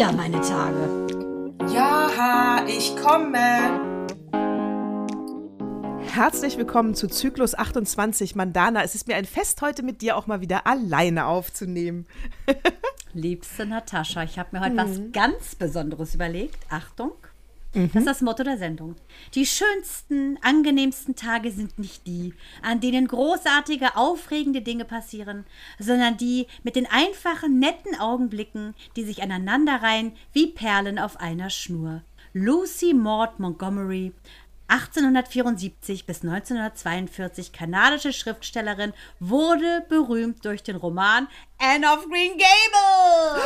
wieder meine Tage. Ja, ich komme. Herzlich willkommen zu Zyklus 28 Mandana. Es ist mir ein Fest, heute mit dir auch mal wieder alleine aufzunehmen. Liebste Natascha, ich habe mir heute mhm. was ganz Besonderes überlegt. Achtung. Mhm. Das ist das Motto der Sendung. Die schönsten, angenehmsten Tage sind nicht die, an denen großartige, aufregende Dinge passieren, sondern die mit den einfachen, netten Augenblicken, die sich aneinanderreihen wie Perlen auf einer Schnur. Lucy Maud Montgomery 1874 bis 1942 kanadische Schriftstellerin, wurde berühmt durch den Roman Anne of Green Gables.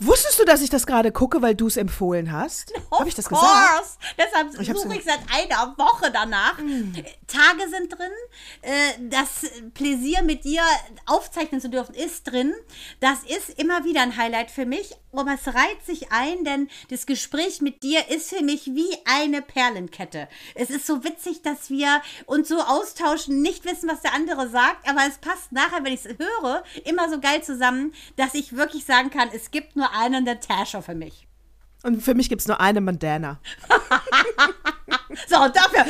Wusstest du, dass ich das gerade gucke, weil du es empfohlen hast? Habe ich das gesagt? Course. Deshalb ich suche ich seit einer Woche danach. Mm. Tage sind drin. Äh, das Pläsier mit dir aufzeichnen zu dürfen ist drin. Das ist immer wieder ein Highlight für mich. Aber es reiht sich ein, denn das Gespräch mit dir ist für mich wie eine Perlenkette. Es ist so witzig, dass wir uns so austauschen, nicht wissen, was der andere sagt, aber es passt nachher, wenn ich es höre, immer so geil zusammen, dass ich wirklich sagen kann, es gibt nur einen Natascha für mich. Und für mich gibt es nur eine Mandana. so, dafür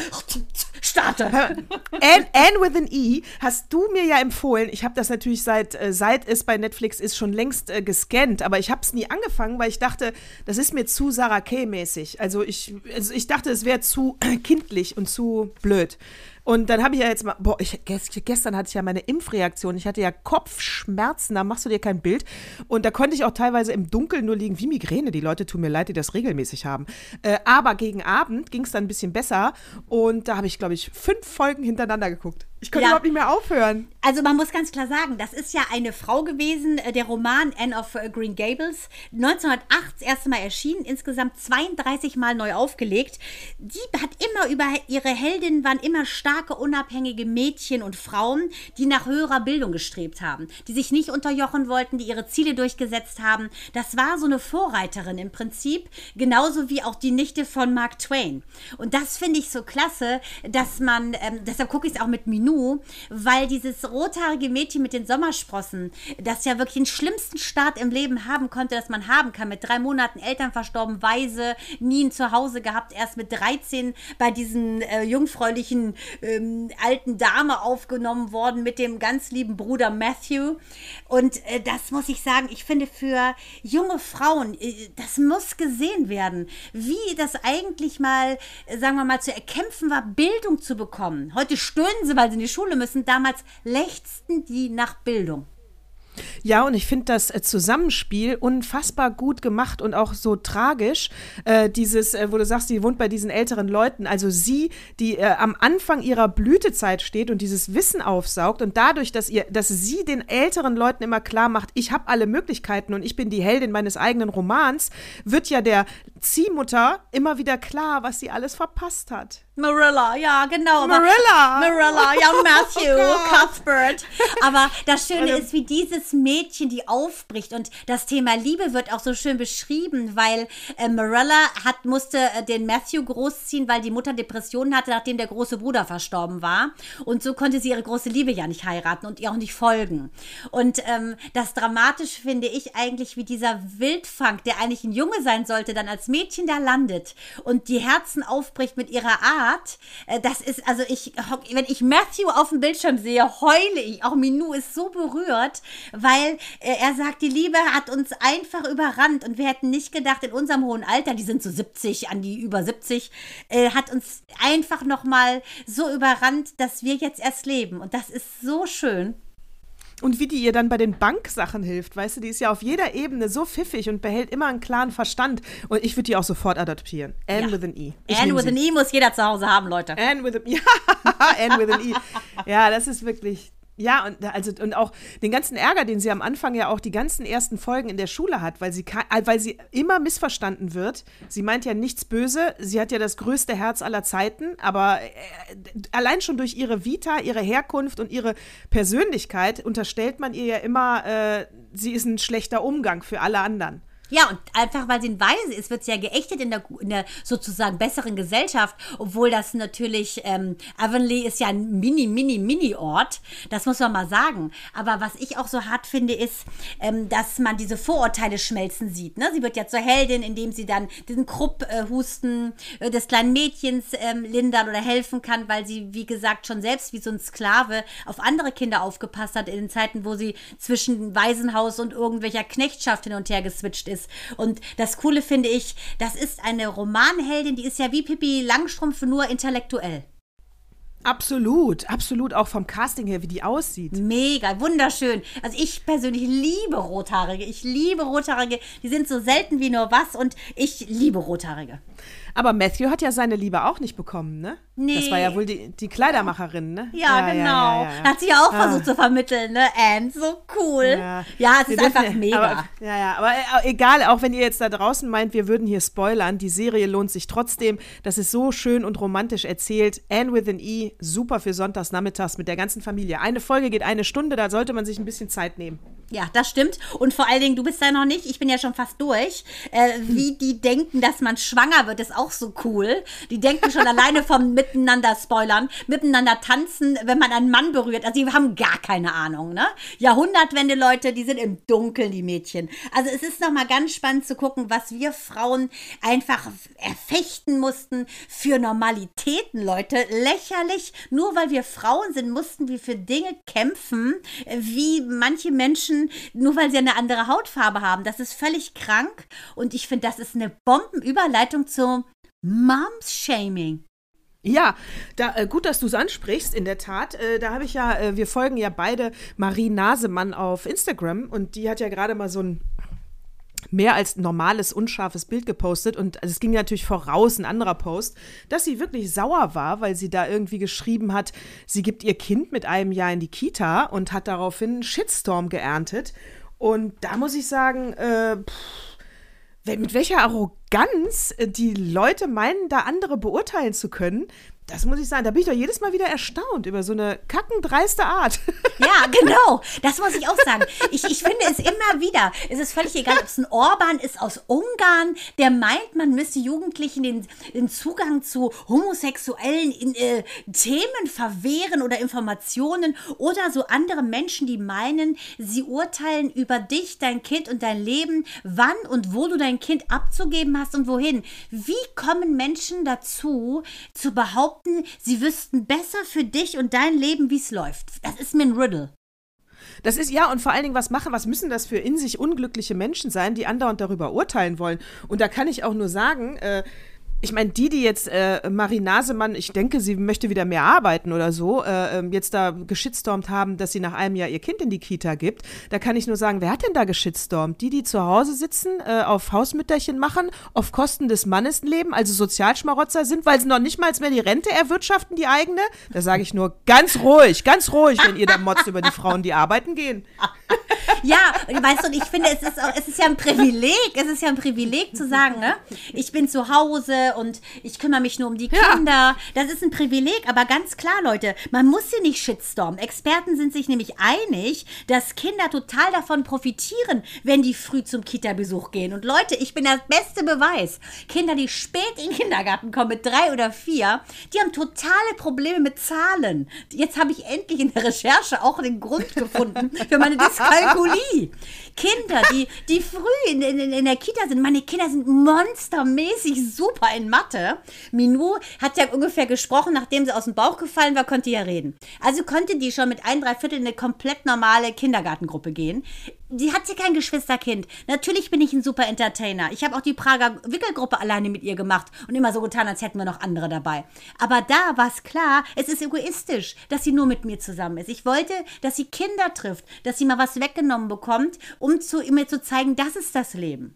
starte. Anne, Anne with an E hast du mir ja empfohlen. Ich habe das natürlich seit, äh, seit es bei Netflix ist schon längst äh, gescannt, aber ich habe es nie angefangen, weil ich dachte, das ist mir zu Sarah Kay-mäßig. Also ich, also ich dachte, es wäre zu kindlich und zu blöd. Und dann habe ich ja jetzt mal, boah, ich, gestern hatte ich ja meine Impfreaktion. Ich hatte ja Kopfschmerzen, da machst du dir kein Bild. Und da konnte ich auch teilweise im Dunkeln nur liegen, wie Migräne. Die Leute tun mir leid, die das regelmäßig haben. Äh, aber gegen Abend ging es dann ein bisschen besser. Und da habe ich, glaube ich, fünf Folgen hintereinander geguckt. Ich konnte ja. überhaupt nicht mehr aufhören. Also man muss ganz klar sagen, das ist ja eine Frau gewesen, äh, der Roman Anne of äh, Green Gables, 1908 das erste Mal erschienen, insgesamt 32 Mal neu aufgelegt. Die hat immer über ihre Heldinnen waren immer starke, unabhängige Mädchen und Frauen, die nach höherer Bildung gestrebt haben, die sich nicht unterjochen wollten, die ihre Ziele durchgesetzt haben. Das war so eine Vorreiterin im Prinzip, genauso wie auch die Nichte von Mark Twain. Und das finde ich so klasse, dass man, ähm, deshalb gucke ich es auch mit Minou Nu, weil dieses rothaarige Mädchen mit den Sommersprossen, das ja wirklich den schlimmsten Start im Leben haben konnte, das man haben kann, mit drei Monaten Eltern verstorben, weise, nie ein Zuhause gehabt, erst mit 13 bei diesen äh, jungfräulichen ähm, alten Dame aufgenommen worden mit dem ganz lieben Bruder Matthew. Und äh, das muss ich sagen, ich finde für junge Frauen, äh, das muss gesehen werden, wie das eigentlich mal, äh, sagen wir mal, zu erkämpfen war, Bildung zu bekommen. Heute stöhnen sie, weil sie in die Schule müssen. Damals lechzten die nach Bildung. Ja, und ich finde das äh, Zusammenspiel unfassbar gut gemacht und auch so tragisch. Äh, dieses, äh, wo du sagst, sie wohnt bei diesen älteren Leuten. Also sie, die äh, am Anfang ihrer Blütezeit steht und dieses Wissen aufsaugt und dadurch, dass ihr, dass sie den älteren Leuten immer klar macht, ich habe alle Möglichkeiten und ich bin die Heldin meines eigenen Romans, wird ja der Ziehmutter immer wieder klar, was sie alles verpasst hat. Marilla, ja, genau. Marilla. Marilla, ja, Matthew, oh Cuthbert. Aber das Schöne ist, wie dieses Mädchen, die aufbricht. Und das Thema Liebe wird auch so schön beschrieben, weil äh, Marilla hat, musste äh, den Matthew großziehen, weil die Mutter Depressionen hatte, nachdem der große Bruder verstorben war. Und so konnte sie ihre große Liebe ja nicht heiraten und ihr auch nicht folgen. Und ähm, das Dramatische finde ich eigentlich, wie dieser Wildfang, der eigentlich ein Junge sein sollte, dann als Mädchen da landet und die Herzen aufbricht mit ihrer Art Art. Äh, das ist, also ich, wenn ich Matthew auf dem Bildschirm sehe, heule ich. Auch Minou ist so berührt, weil äh, er sagt, die Liebe hat uns einfach überrannt und wir hätten nicht gedacht, in unserem hohen Alter, die sind so 70, an die über 70, äh, hat uns einfach nochmal so überrannt, dass wir jetzt erst leben. Und das ist so schön. Und wie die ihr dann bei den Banksachen hilft, weißt du, die ist ja auf jeder Ebene so pfiffig und behält immer einen klaren Verstand. Und ich würde die auch sofort adoptieren. Anne ja. with an E. Ich Anne with an E muss jeder zu Hause haben, Leute. Anne with an E. Ja, Anne with an E. Ja, das ist wirklich, ja, und, also, und auch den ganzen Ärger, den sie am Anfang ja auch die ganzen ersten Folgen in der Schule hat, weil sie, äh, weil sie immer missverstanden wird. Sie meint ja nichts böse, sie hat ja das größte Herz aller Zeiten, aber äh, allein schon durch ihre Vita, ihre Herkunft und ihre Persönlichkeit unterstellt man ihr ja immer, äh, sie ist ein schlechter Umgang für alle anderen. Ja, und einfach weil sie ein Weise ist, wird sie ja geächtet in der, in der sozusagen besseren Gesellschaft, obwohl das natürlich, ähm, Avonlea ist ja ein mini, mini, mini Ort. Das muss man mal sagen. Aber was ich auch so hart finde, ist, ähm, dass man diese Vorurteile schmelzen sieht. Ne? Sie wird ja zur Heldin, indem sie dann diesen Krupphusten äh, des kleinen Mädchens ähm, lindern oder helfen kann, weil sie, wie gesagt, schon selbst wie so ein Sklave auf andere Kinder aufgepasst hat in den Zeiten, wo sie zwischen Waisenhaus und irgendwelcher Knechtschaft hin und her geswitcht ist ist. Und das Coole finde ich, das ist eine Romanheldin, die ist ja wie Pippi Langstrumpf, nur intellektuell. Absolut, absolut, auch vom Casting her, wie die aussieht. Mega, wunderschön. Also ich persönlich liebe Rothaarige. Ich liebe Rothaarige. Die sind so selten wie nur was und ich liebe Rothaarige. Aber Matthew hat ja seine Liebe auch nicht bekommen, ne? Nee. Das war ja wohl die, die Kleidermacherin, ne? Ja, ja genau. Ja, ja, hat sie ja auch versucht zu vermitteln, ne? Anne, so cool. Ja, es ist einfach mega. Aber, ja, ja, aber äh, egal, auch wenn ihr jetzt da draußen meint, wir würden hier spoilern, die Serie lohnt sich trotzdem. Das ist so schön und romantisch erzählt. Anne with an E, super für sonntags nachmittags mit der ganzen Familie. Eine Folge geht eine Stunde, da sollte man sich ein bisschen Zeit nehmen. Ja, das stimmt. Und vor allen Dingen, du bist da noch nicht, ich bin ja schon fast durch. Äh, wie die denken, dass man schwanger wird, ist auch so cool. Die denken schon alleine vom Miteinander spoilern, miteinander tanzen, wenn man einen Mann berührt. Also die haben gar keine Ahnung, ne? Jahrhundertwende, Leute, die sind im Dunkeln, die Mädchen. Also es ist nochmal ganz spannend zu gucken, was wir Frauen einfach erfechten mussten für Normalitäten, Leute. Lächerlich. Nur weil wir Frauen sind, mussten wir für Dinge kämpfen, wie manche Menschen nur weil sie eine andere Hautfarbe haben. Das ist völlig krank und ich finde, das ist eine Bombenüberleitung zum Moms-Shaming. Ja, da, äh, gut, dass du es ansprichst, in der Tat. Äh, da habe ich ja, äh, wir folgen ja beide Marie Nasemann auf Instagram und die hat ja gerade mal so ein mehr als normales, unscharfes Bild gepostet und es ging natürlich voraus, ein anderer Post, dass sie wirklich sauer war, weil sie da irgendwie geschrieben hat, sie gibt ihr Kind mit einem Jahr in die Kita und hat daraufhin einen Shitstorm geerntet. Und da muss ich sagen, äh, pff, mit welcher Arroganz äh, die Leute meinen, da andere beurteilen zu können, das muss ich sagen, da bin ich doch jedes Mal wieder erstaunt über so eine kackendreiste Art. Ja, genau. Das muss ich auch sagen. Ich, ich finde es immer wieder. Es ist völlig egal, ob es ein Orban ist aus Ungarn, der meint, man müsse Jugendlichen den, den Zugang zu homosexuellen in, äh, Themen verwehren oder Informationen oder so andere Menschen, die meinen, sie urteilen über dich, dein Kind und dein Leben, wann und wo du dein Kind abzugeben hast und wohin. Wie kommen Menschen dazu, zu behaupten, behaupten, sie wüssten besser für dich und dein Leben, wie es läuft. Das ist mir ein Riddle. Das ist ja und vor allen Dingen, was machen, was müssen das für in sich unglückliche Menschen sein, die andauernd darüber urteilen wollen? Und da kann ich auch nur sagen, äh, ich meine, die, die jetzt äh, Marie Nasemann, ich denke, sie möchte wieder mehr arbeiten oder so, äh, ähm, jetzt da geschitstormt haben, dass sie nach einem Jahr ihr Kind in die Kita gibt, da kann ich nur sagen, wer hat denn da geschitstormt? Die, die zu Hause sitzen, äh, auf Hausmütterchen machen, auf Kosten des Mannes leben, also Sozialschmarotzer sind, weil sie noch nicht mal mehr die Rente erwirtschaften, die eigene? Da sage ich nur, ganz ruhig, ganz ruhig, wenn ihr da motzt über die Frauen, die arbeiten gehen. Ja, weißt du, ich finde, es ist, auch, es ist ja ein Privileg, es ist ja ein Privileg zu sagen, ne? ich bin zu Hause, und ich kümmere mich nur um die Kinder. Ja. Das ist ein Privileg, aber ganz klar, Leute, man muss sie nicht shitstormen. Experten sind sich nämlich einig, dass Kinder total davon profitieren, wenn die früh zum Kita-Besuch gehen. Und Leute, ich bin das beste Beweis. Kinder, die spät in den Kindergarten kommen mit drei oder vier, die haben totale Probleme mit Zahlen. Jetzt habe ich endlich in der Recherche auch den Grund gefunden für meine Dyskalkulie. Kinder, die, die früh in, in, in der Kita sind, meine Kinder sind monstermäßig super in Mathe. Minou hat ja ungefähr gesprochen, nachdem sie aus dem Bauch gefallen war, konnte ja reden. Also konnte die schon mit ein, drei Viertel in eine komplett normale Kindergartengruppe gehen. Die hat sie kein Geschwisterkind. Natürlich bin ich ein super Entertainer. Ich habe auch die Prager Wickelgruppe alleine mit ihr gemacht und immer so getan, als hätten wir noch andere dabei. Aber da war es klar, es ist egoistisch, dass sie nur mit mir zusammen ist. Ich wollte, dass sie Kinder trifft, dass sie mal was weggenommen bekommt, um zu, mir zu zeigen, das ist das Leben.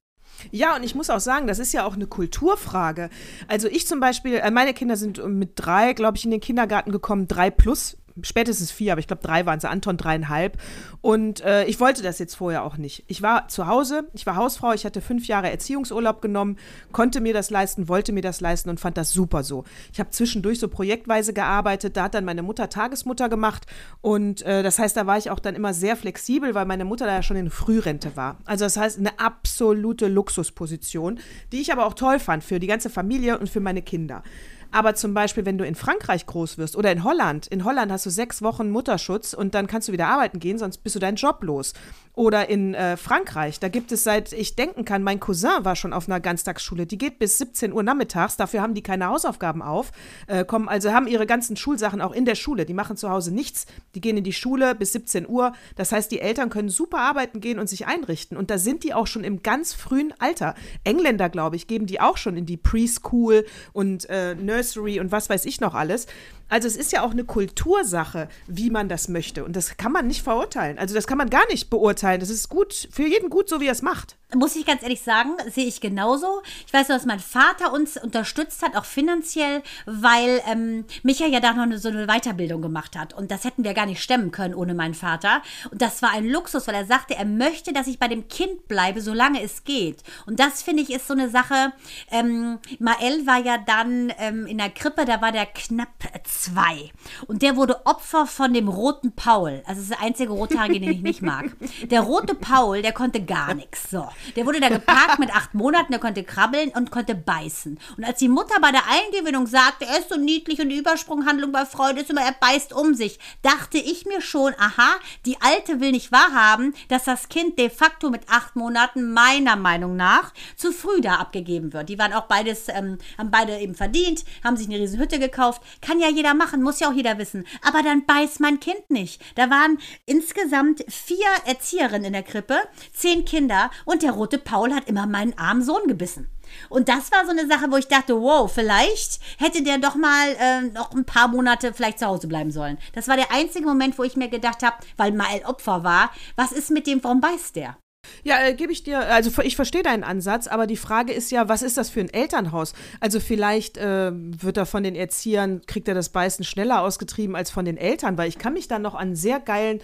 Ja, und ich muss auch sagen, das ist ja auch eine Kulturfrage. Also ich zum Beispiel, äh, meine Kinder sind mit drei, glaube ich, in den Kindergarten gekommen, drei plus spätestens vier, aber ich glaube drei waren sie, Anton dreieinhalb. Und äh, ich wollte das jetzt vorher auch nicht. Ich war zu Hause, ich war Hausfrau, ich hatte fünf Jahre Erziehungsurlaub genommen, konnte mir das leisten, wollte mir das leisten und fand das super so. Ich habe zwischendurch so projektweise gearbeitet, da hat dann meine Mutter Tagesmutter gemacht und äh, das heißt, da war ich auch dann immer sehr flexibel, weil meine Mutter da ja schon in Frührente war. Also das heißt, eine absolute Luxusposition, die ich aber auch toll fand für die ganze Familie und für meine Kinder. Aber zum Beispiel, wenn du in Frankreich groß wirst oder in Holland, in Holland hast du sechs Wochen Mutterschutz und dann kannst du wieder arbeiten gehen, sonst bist du deinen Job los. Oder in äh, Frankreich, da gibt es seit ich denken kann, mein Cousin war schon auf einer Ganztagsschule, die geht bis 17 Uhr nachmittags, dafür haben die keine Hausaufgaben auf, äh, kommen also haben ihre ganzen Schulsachen auch in der Schule, die machen zu Hause nichts, die gehen in die Schule bis 17 Uhr. Das heißt, die Eltern können super arbeiten gehen und sich einrichten. Und da sind die auch schon im ganz frühen Alter. Engländer, glaube ich, geben die auch schon in die Preschool und äh, Nursery und was weiß ich noch alles. Also es ist ja auch eine Kultursache, wie man das möchte. Und das kann man nicht verurteilen. Also das kann man gar nicht beurteilen. Das ist gut, für jeden gut, so wie er es macht. Muss ich ganz ehrlich sagen, sehe ich genauso. Ich weiß nur, dass mein Vater uns unterstützt hat, auch finanziell, weil ähm, Micha ja da noch eine, so eine Weiterbildung gemacht hat. Und das hätten wir gar nicht stemmen können ohne meinen Vater. Und das war ein Luxus, weil er sagte, er möchte, dass ich bei dem Kind bleibe, solange es geht. Und das finde ich ist so eine Sache. Ähm, Mael war ja dann ähm, in der Krippe, da war der knapp zwei. Und der wurde Opfer von dem roten Paul. Also das ist der einzige Rothaarige, den ich nicht mag. Der rote Paul, der konnte gar nichts. So. Der wurde da geparkt mit acht Monaten, der konnte krabbeln und konnte beißen. Und als die Mutter bei der Eingewöhnung sagte, er ist so niedlich und die Übersprunghandlung bei Freude ist immer, er beißt um sich, dachte ich mir schon, aha, die Alte will nicht wahrhaben, dass das Kind de facto mit acht Monaten meiner Meinung nach zu früh da abgegeben wird. Die waren auch beides, ähm, haben beide eben verdient, haben sich eine riesen Hütte gekauft. Kann ja jeder machen, muss ja auch jeder wissen. Aber dann beißt mein Kind nicht. Da waren insgesamt vier Erzieherinnen in der Krippe, zehn Kinder und der rote Paul hat immer meinen armen Sohn gebissen. Und das war so eine Sache, wo ich dachte, wow, vielleicht hätte der doch mal äh, noch ein paar Monate vielleicht zu Hause bleiben sollen. Das war der einzige Moment, wo ich mir gedacht habe, weil mal Opfer war, was ist mit dem, warum beißt der? Ja, äh, gebe ich dir, also ich verstehe deinen Ansatz, aber die Frage ist ja, was ist das für ein Elternhaus? Also vielleicht äh, wird er von den Erziehern, kriegt er das Beißen schneller ausgetrieben als von den Eltern, weil ich kann mich dann noch an einen sehr geilen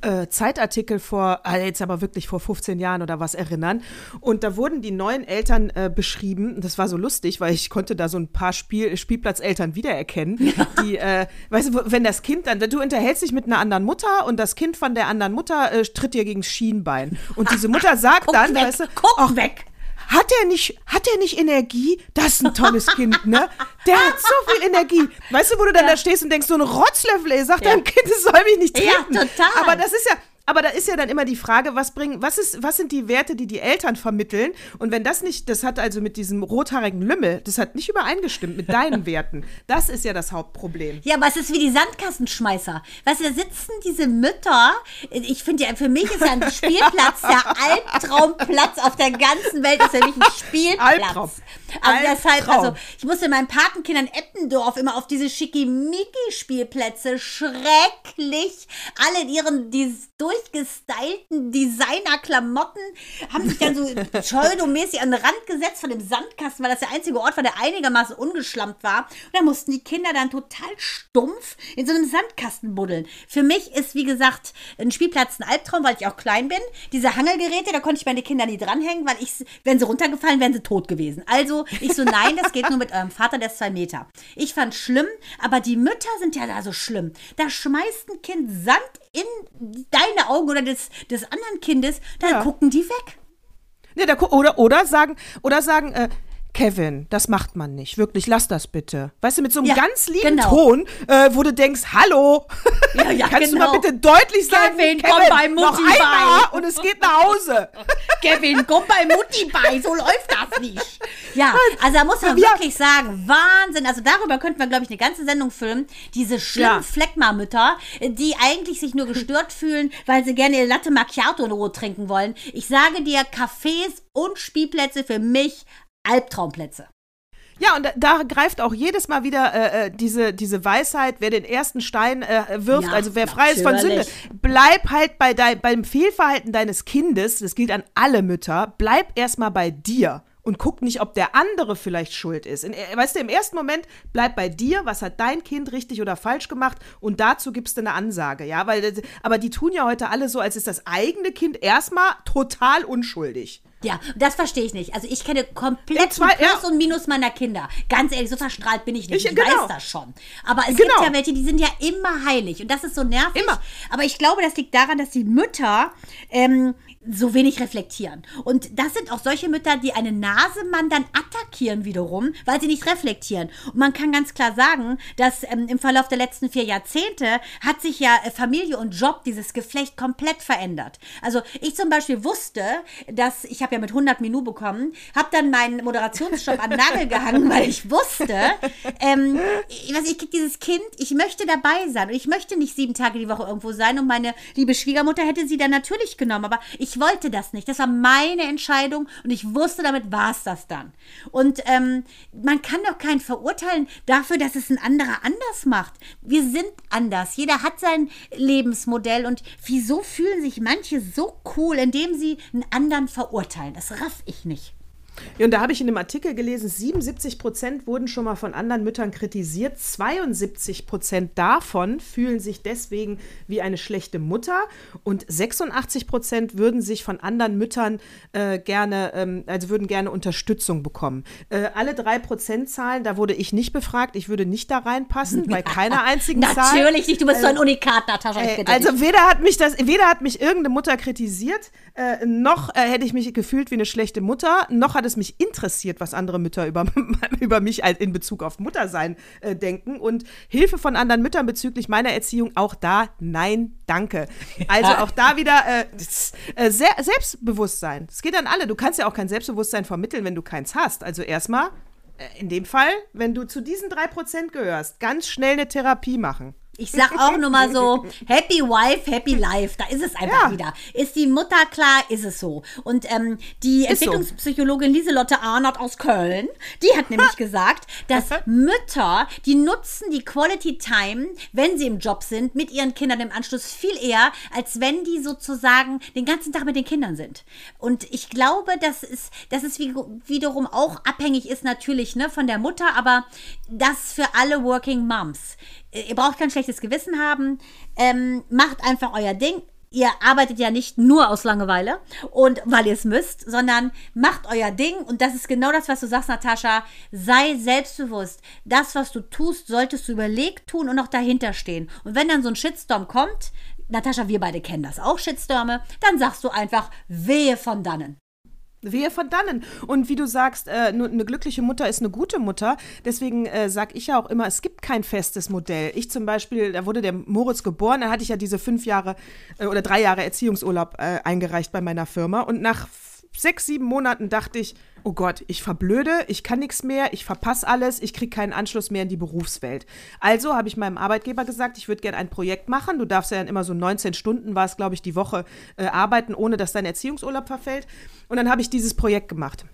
äh, Zeitartikel vor, ah, jetzt aber wirklich vor 15 Jahren oder was erinnern. Und da wurden die neuen Eltern äh, beschrieben, das war so lustig, weil ich konnte da so ein paar Spiel, Spielplatzeltern wiedererkennen, ja. die, äh, weißt du, wenn das Kind dann, du unterhältst dich mit einer anderen Mutter und das Kind von der anderen Mutter äh, tritt dir gegen das Schienbein. Und diese Mutter sagt guck dann, weg, weißt du, guck ach, weg. Hat er nicht, hat er nicht Energie? Das ist ein tolles Kind, ne? Der hat so viel Energie. Weißt du, wo du dann Ja. da stehst und denkst, so ein Rotzlöffel, ey, sagt Ja. deinem Kind, es soll mich nicht Ja, treten. total. Aber das ist ja, aber da ist ja dann immer die Frage, was bringen, was ist, was sind die Werte, die die Eltern vermitteln? Und wenn das nicht, das hat also mit diesem rothaarigen Lümmel, das hat nicht übereingestimmt mit deinen Werten. Das ist ja das Hauptproblem. Ja, aber es ist wie die Sandkassenschmeißer. Weißt du, da sitzen diese Mütter. Ich finde ja, für mich ist ja ein Spielplatz der Albtraumplatz auf der ganzen Welt. Ist ja nicht ein Spielplatz. Albtraum. Also deshalb, Albtraum. also ich musste meinen Patenkindern Eppendorf immer auf diese Schickimicki-Spielplätze schrecklich. Alle in ihren durchgestylten Designer-Klamotten haben sich dann so pseudomäßig an den Rand gesetzt von dem Sandkasten, weil das der einzige Ort war, der einigermaßen ungeschlampt war. Und da mussten die Kinder dann total stumpf in so einem Sandkasten buddeln. Für mich ist, wie gesagt, ein Spielplatz ein Albtraum, weil ich auch klein bin. Diese Hangelgeräte, da konnte ich meine Kinder nie dranhängen, weil ich, wären sie runtergefallen, wären sie tot gewesen. Also ich so, nein, das geht nur mit eurem Vater, der ist zwei Meter. Ich fand schlimm, aber die Mütter sind ja da so schlimm. Da schmeißt ein Kind Sand in deine Augen oder des, des anderen Kindes, dann Ja. gucken die weg. Ne, da, oder, oder sagen, oder sagen, äh, Kevin, das macht man nicht. Wirklich, lass das bitte. Weißt du, mit so einem Ja, ganz lieben genau. Ton, äh, wo du denkst, hallo, Ja, ja, kannst genau. du mal bitte deutlich sagen, Kevin, komm bei Mutti bei. und es geht nach Hause. Kevin, komm bei Mutti bei, so läuft das nicht. Ja, also da muss man wirklich sagen, Wahnsinn. Also darüber könnten wir, glaube ich, eine ganze Sendung filmen. Diese schlimmen Ja. Fleckma-Mütter, die eigentlich sich nur gestört fühlen, weil sie gerne ihr Latte Macchiato in Ruhe trinken wollen. Ich sage dir, Cafés und Spielplätze für mich Albtraumplätze. Ja, und da, da greift auch jedes Mal wieder äh, äh, diese, diese Weisheit, wer den ersten Stein äh, wirft, Ja, also wer frei ist von Sünde, bleib halt bei dein, beim Fehlverhalten deines Kindes, das gilt an alle Mütter, bleib erstmal bei dir und guck nicht, ob der andere vielleicht schuld ist. In, weißt du, im ersten Moment bleib bei dir, was hat dein Kind richtig oder falsch gemacht und dazu gibst du eine Ansage, ja, weil aber die tun ja heute alle so, als ist das eigene Kind erstmal total unschuldig. Ja, das verstehe ich nicht. Also ich kenne komplett zwei, Plus ja. und Minus meiner Kinder. Ganz ehrlich, so verstrahlt bin ich nicht. Ich, ich genau. weiß das schon. Aber es genau. gibt ja welche, die sind ja immer heilig. Und das ist so nervig. Immer. Aber ich glaube, das liegt daran, dass die Mütter ähm, so wenig reflektieren. Und das sind auch solche Mütter, die eine Nasemann dann attackieren wiederum, weil sie nicht reflektieren. Und man kann ganz klar sagen, dass ähm, im Verlauf der letzten vier Jahrzehnte hat sich ja äh, Familie und Job, dieses Geflecht komplett verändert. Also ich zum Beispiel wusste, dass, ich habe ja mit 100 Minuten bekommen, habe dann meinen Moderationsjob an Nagel gehangen, weil ich wusste, ähm, ich, weiß, ich krieg dieses Kind, ich möchte dabei sein und ich möchte nicht sieben Tage die Woche irgendwo sein und meine liebe Schwiegermutter hätte sie dann natürlich genommen, aber ich ich wollte das nicht. Das war meine Entscheidung und ich wusste, damit war es das dann. Und ähm, man kann doch keinen verurteilen dafür, dass es ein anderer anders macht. Wir sind anders. Jeder hat sein Lebensmodell und wieso fühlen sich manche so cool, indem sie einen anderen verurteilen? Das raff ich nicht. Ja, und da habe ich in dem Artikel gelesen, 77 Prozent wurden schon mal von anderen Müttern kritisiert. 72 Prozent davon fühlen sich deswegen wie eine schlechte Mutter. Und 86 Prozent würden sich von anderen Müttern äh, gerne, ähm, also würden gerne Unterstützung bekommen. Äh, alle drei Prozentzahlen, da wurde ich nicht befragt. Ich würde nicht da reinpassen, bei keiner einzigen Zahl. Natürlich nicht, du bist äh, so ein Unikat, Natascha. Äh, also weder hat mich das, weder hat mich irgendeine Mutter kritisiert, äh, noch äh, hätte ich mich gefühlt wie eine schlechte Mutter, noch hat hat es mich interessiert, was andere Mütter über, über mich in Bezug auf Muttersein äh, denken. Und Hilfe von anderen Müttern bezüglich meiner Erziehung, auch da, nein, danke. Also auch da wieder äh, äh, sehr, Selbstbewusstsein. Es geht an alle. Du kannst ja auch kein Selbstbewusstsein vermitteln, wenn du keins hast. Also erstmal, äh, in dem Fall, wenn du zu diesen drei Prozent gehörst, ganz schnell eine Therapie machen. Ich sag auch nur mal so, happy wife, happy life. Da ist es einfach ja. wieder. Ist die Mutter klar, ist es so. Und ähm, die ist Entwicklungspsychologin so. Lieselotte Arnott aus Köln, die hat nämlich gesagt, dass Mütter, die nutzen die Quality Time, wenn sie im Job sind, mit ihren Kindern im Anschluss viel eher, als wenn die sozusagen den ganzen Tag mit den Kindern sind. Und ich glaube, dass es, dass es wiederum auch abhängig ist natürlich ne, von der Mutter, aber das für alle Working Moms ihr braucht kein schlechtes Gewissen haben. Ähm, macht einfach euer Ding. Ihr arbeitet ja nicht nur aus Langeweile und weil ihr es müsst, sondern macht euer Ding. Und das ist genau das, was du sagst, Natascha. Sei selbstbewusst. Das, was du tust, solltest du überlegt tun und auch dahinter stehen. Und wenn dann so ein Shitstorm kommt, Natascha, wir beide kennen das auch, Shitstürme, dann sagst du einfach, wehe von dannen. Wehe von dannen. Und wie du sagst, äh, eine glückliche Mutter ist eine gute Mutter. Deswegen äh, sage ich ja auch immer, es gibt kein festes Modell. Ich zum Beispiel, da wurde der Moritz geboren, da hatte ich ja diese fünf Jahre äh, oder drei Jahre Erziehungsurlaub äh, eingereicht bei meiner Firma. Und nach sechs, sieben Monaten dachte ich, oh Gott, ich verblöde, ich kann nichts mehr, ich verpasse alles, ich kriege keinen Anschluss mehr in die Berufswelt. Also habe ich meinem Arbeitgeber gesagt, ich würde gerne ein Projekt machen. Du darfst ja dann immer so 19 Stunden, war es, glaube ich, die Woche äh, arbeiten, ohne dass dein Erziehungsurlaub verfällt. Und dann habe ich dieses Projekt gemacht.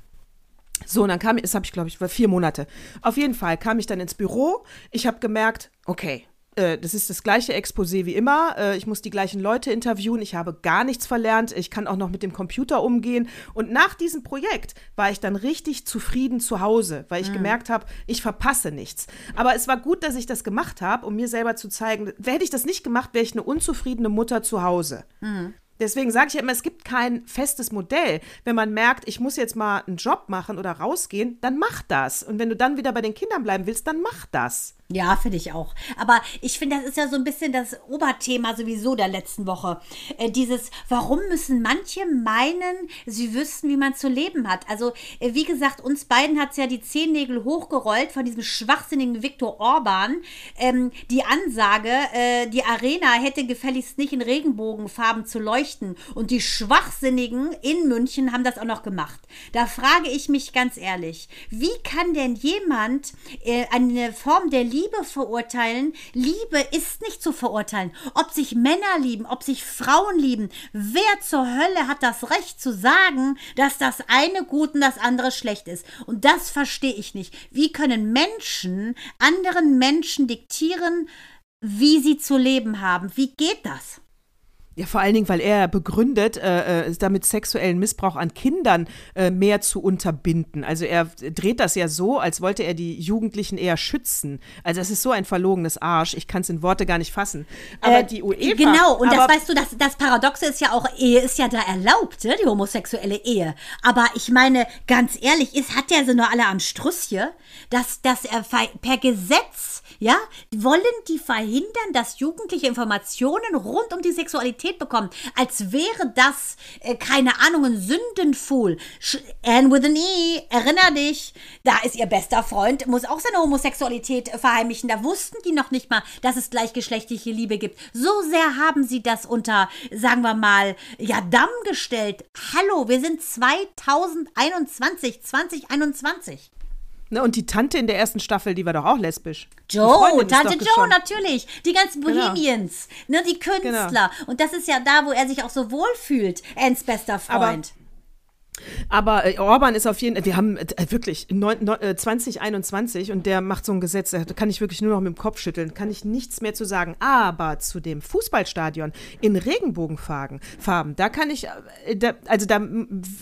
So, und dann kam, das habe ich, glaube ich, vier Monate. Auf jeden Fall kam ich dann ins Büro. Ich habe gemerkt, okay, äh, das ist das gleiche Exposé wie immer. Äh, ich muss die gleichen Leute interviewen. Ich habe gar nichts verlernt. Ich kann auch noch mit dem Computer umgehen. Und nach diesem Projekt war ich dann richtig zufrieden zu Hause, weil ich mhm. gemerkt habe, ich verpasse nichts. Aber es war gut, dass ich das gemacht habe, um mir selber zu zeigen, hätte ich das nicht gemacht, wäre ich eine unzufriedene Mutter zu Hause. Mhm. Deswegen sage ich ja immer, es gibt kein festes Modell. Wenn man merkt, ich muss jetzt mal einen Job machen oder rausgehen, dann mach das. Und wenn du dann wieder bei den Kindern bleiben willst, dann mach das. Ja, finde ich auch. Aber ich finde, das ist ja so ein bisschen das Oberthema sowieso der letzten Woche. Äh, dieses, warum müssen manche meinen, sie wüssten, wie man zu leben hat? Also, äh, wie gesagt, uns beiden hat es ja die Zehennägel hochgerollt von diesem schwachsinnigen Viktor Orban. Ähm, die Ansage, äh, die Arena hätte gefälligst nicht in Regenbogenfarben zu leuchten. Und die Schwachsinnigen in München haben das auch noch gemacht. Da frage ich mich ganz ehrlich, wie kann denn jemand äh, eine Form der Liebe Liebe verurteilen. Liebe ist nicht zu verurteilen. Ob sich Männer lieben, ob sich Frauen lieben. Wer zur Hölle hat das Recht zu sagen, dass das eine gut und das andere schlecht ist? Und das verstehe ich nicht. Wie können Menschen anderen Menschen diktieren, wie sie zu leben haben? Wie geht das? Ja, vor allen Dingen, weil er begründet, äh, äh, damit sexuellen Missbrauch an Kindern äh, mehr zu unterbinden. Also er dreht das ja so, als wollte er die Jugendlichen eher schützen. Also es ist so ein verlogenes Arsch. Ich kann es in Worte gar nicht fassen. Aber äh, die UEFA. Genau, und das weißt du, das, das Paradoxe ist ja auch, Ehe ist ja da erlaubt, ne, die homosexuelle Ehe. Aber ich meine, ganz ehrlich, ist, hat der so nur alle am Strüsschen, dass, dass er per Gesetz ja, wollen die verhindern, dass Jugendliche Informationen rund um die Sexualität bekommen, als wäre das, äh, keine Ahnung, ein Sündenfuhl. Anne with an E, erinner dich, da ist ihr bester Freund, muss auch seine Homosexualität verheimlichen. Da wussten die noch nicht mal, dass es gleichgeschlechtliche Liebe gibt. So sehr haben sie das unter, sagen wir mal, ja, Damm gestellt. Hallo, wir sind 2021, 2021. Ne, und die Tante in der ersten Staffel, die war doch auch lesbisch. Joe, Tante Joe, natürlich. Die ganzen genau. Bohemians, genau. ne, die Künstler. Genau. Und das ist ja da, wo er sich auch so wohl fühlt, Anns bester Freund. Aber, aber äh, Orban ist auf jeden Fall, wir haben äh, wirklich neun, neun, äh, 2021 und der macht so ein Gesetz, da kann ich wirklich nur noch mit dem Kopf schütteln, kann ich nichts mehr zu sagen. Aber zu dem Fußballstadion in Regenbogenfarben, Farben, da kann ich, äh, da, also da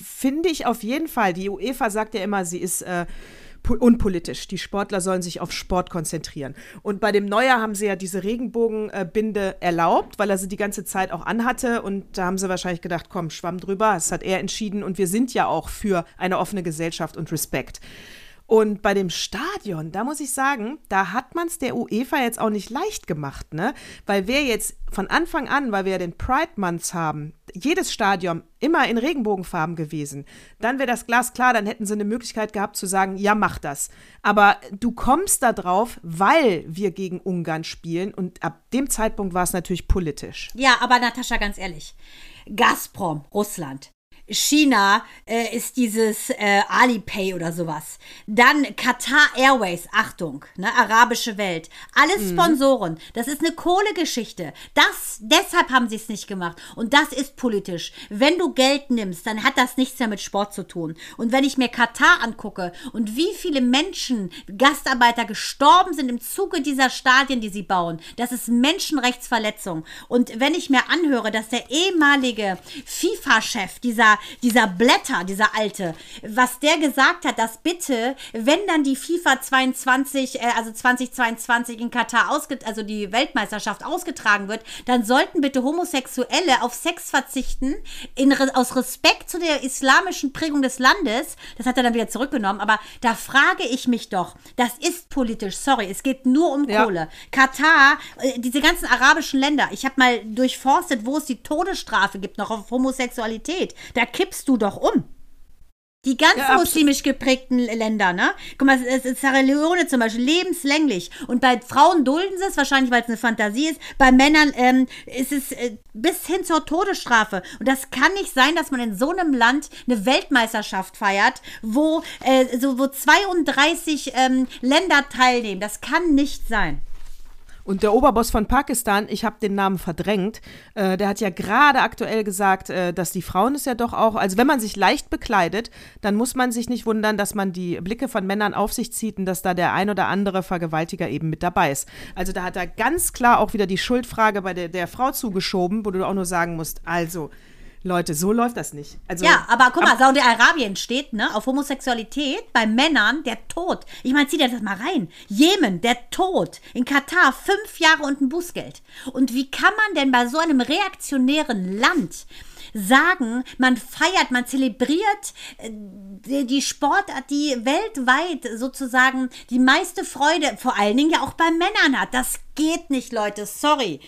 finde ich auf jeden Fall, die UEFA sagt ja immer, sie ist äh, unpolitisch. Die Sportler sollen sich auf Sport konzentrieren. Und bei dem Neuer haben sie ja diese Regenbogenbinde erlaubt, weil er sie die ganze Zeit auch anhatte. Und da haben sie wahrscheinlich gedacht, komm, schwamm drüber. Das hat er entschieden. Und wir sind ja auch für eine offene Gesellschaft und Respekt. Und bei dem Stadion, da muss ich sagen, da hat man es der UEFA jetzt auch nicht leicht gemacht, ne? Weil wer jetzt von Anfang an, weil wir ja den Pride Month haben, jedes Stadion immer in Regenbogenfarben gewesen, dann wäre das Glas klar, dann hätten sie eine Möglichkeit gehabt zu sagen, ja, mach das. Aber du kommst da drauf, weil wir gegen Ungarn spielen und ab dem Zeitpunkt war es natürlich politisch. Ja, aber Natascha, ganz ehrlich, Gazprom, Russland, China äh, ist dieses äh, Alipay oder sowas. Dann Qatar Airways, Achtung, ne, arabische Welt. Alles mhm. Sponsoren. Das ist eine Kohlegeschichte. Das, deshalb haben sie es nicht gemacht. Und das ist politisch. Wenn du Geld nimmst, dann hat das nichts mehr mit Sport zu tun. Und wenn ich mir Katar angucke und wie viele Menschen, Gastarbeiter gestorben sind im Zuge dieser Stadien, die sie bauen, das ist Menschenrechtsverletzung. Und wenn ich mir anhöre, dass der ehemalige FIFA-Chef dieser dieser, Blätter, dieser alte, was der gesagt hat, dass bitte, wenn dann die FIFA 22, äh, also 2022 in Katar ausget also die Weltmeisterschaft ausgetragen wird, dann sollten bitte Homosexuelle auf Sex verzichten, in, aus Respekt zu der islamischen Prägung des Landes. Das hat er dann wieder zurückgenommen, aber da frage ich mich doch, das ist politisch, sorry, es geht nur um ja. Kohle. Katar, äh, diese ganzen arabischen Länder, ich habe mal durchforstet, wo es die Todesstrafe gibt, noch auf Homosexualität. Da kippst du doch um. Die ganz ja, muslimisch geprägten Länder, ne? Guck mal, Sierra Leone zum Beispiel, lebenslänglich. Und bei Frauen dulden sie es, wahrscheinlich, weil es eine Fantasie ist. Bei Männern ähm, ist es äh, bis hin zur Todesstrafe. Und das kann nicht sein, dass man in so einem Land eine Weltmeisterschaft feiert, wo, äh, so, wo 32 ähm, Länder teilnehmen. Das kann nicht sein. Und der Oberboss von Pakistan, ich habe den Namen verdrängt, äh, der hat ja gerade aktuell gesagt, äh, dass die Frauen es ja doch auch, also wenn man sich leicht bekleidet, dann muss man sich nicht wundern, dass man die Blicke von Männern auf sich zieht und dass da der ein oder andere Vergewaltiger eben mit dabei ist. Also da hat er ganz klar auch wieder die Schuldfrage bei der, der Frau zugeschoben, wo du auch nur sagen musst, also Leute, so läuft das nicht. Also, ja, aber guck mal, Saudi-Arabien steht ne, auf Homosexualität bei Männern der Tod. Ich meine, zieh dir das mal rein. Jemen, der Tod. In Katar fünf Jahre und ein Bußgeld. Und wie kann man denn bei so einem reaktionären Land sagen, man feiert, man zelebriert äh, die Sportart, die weltweit sozusagen die meiste Freude, vor allen Dingen ja auch bei Männern hat. Das geht nicht, Leute. Sorry.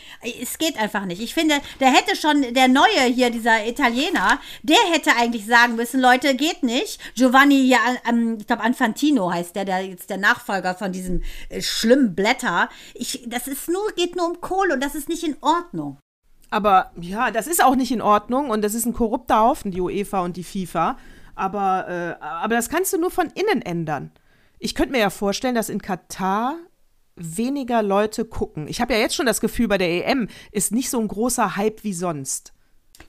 Es geht einfach nicht. Ich finde, der hätte schon, der neue hier, dieser Italiener, der hätte eigentlich sagen müssen, Leute, geht nicht. Giovanni, ja, ähm, ich glaube, Anfantino heißt der, der jetzt der Nachfolger von diesem äh, schlimmen Blätter. Ich, das ist nur, geht nur um Kohle und das ist nicht in Ordnung. Aber ja, das ist auch nicht in Ordnung und das ist ein korrupter Haufen, die UEFA und die FIFA. Aber, äh, aber das kannst du nur von innen ändern. Ich könnte mir ja vorstellen, dass in Katar weniger Leute gucken. Ich habe ja jetzt schon das Gefühl, bei der EM ist nicht so ein großer Hype wie sonst.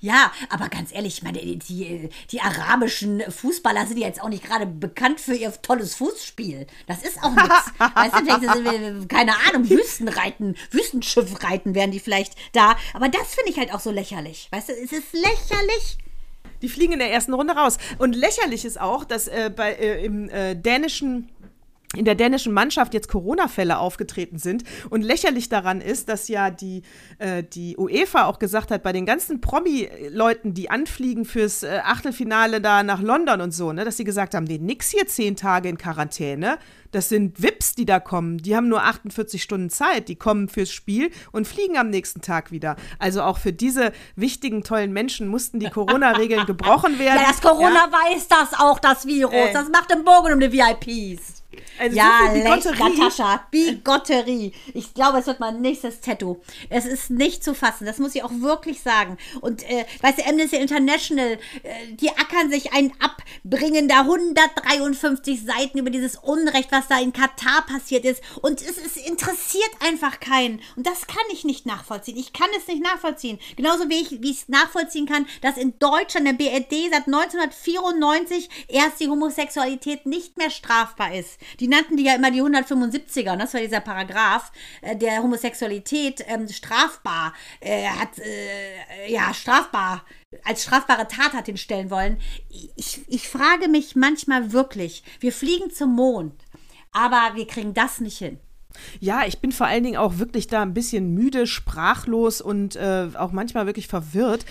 Ja, aber ganz ehrlich, ich meine, die, die arabischen Fußballer sind ja jetzt auch nicht gerade bekannt für ihr tolles Fußspiel. Das ist auch nichts. weißt du, vielleicht sind wir, keine Ahnung, Wüstenreiten, Wüstenschiffreiten wären die vielleicht da. Aber das finde ich halt auch so lächerlich. Weißt du, es ist lächerlich. Die fliegen in der ersten Runde raus. Und lächerlich ist auch, dass äh, bei, äh, im äh, dänischen in der dänischen Mannschaft jetzt Corona-Fälle aufgetreten sind. Und lächerlich daran ist, dass ja die, äh, die UEFA auch gesagt hat, bei den ganzen Promi-Leuten, die anfliegen fürs äh, Achtelfinale da nach London und so, ne, dass sie gesagt haben, nee, nix hier zehn Tage in Quarantäne. Das sind VIPs, die da kommen. Die haben nur 48 Stunden Zeit. Die kommen fürs Spiel und fliegen am nächsten Tag wieder. Also auch für diese wichtigen, tollen Menschen mussten die Corona-Regeln gebrochen werden. Ja, das Corona ja. weiß das auch, das Virus. Äh. Das macht den Bogen um die VIPs. Also ja, so Bigotterie. Natascha, Bigotterie. Ich glaube, es wird mein nächstes Tattoo. Es ist nicht zu fassen, das muss ich auch wirklich sagen. Und, äh, weißt du, Amnesty International, äh, die ackern sich ein ab, bringen da 153 Seiten über dieses Unrecht, was da in Katar passiert ist. Und es, es interessiert einfach keinen. Und das kann ich nicht nachvollziehen. Ich kann es nicht nachvollziehen. Genauso wie ich, wie ich es nachvollziehen kann, dass in Deutschland, der BRD, seit 1994 erst die Homosexualität nicht mehr strafbar ist. Die nannten die ja immer die 175er, das war dieser Paragraph, äh, der Homosexualität ähm, strafbar äh, hat, äh, ja, strafbar, als strafbare Tat hat hinstellen wollen. Ich, ich frage mich manchmal wirklich, wir fliegen zum Mond, aber wir kriegen das nicht hin. Ja, ich bin vor allen Dingen auch wirklich da ein bisschen müde, sprachlos und äh, auch manchmal wirklich verwirrt.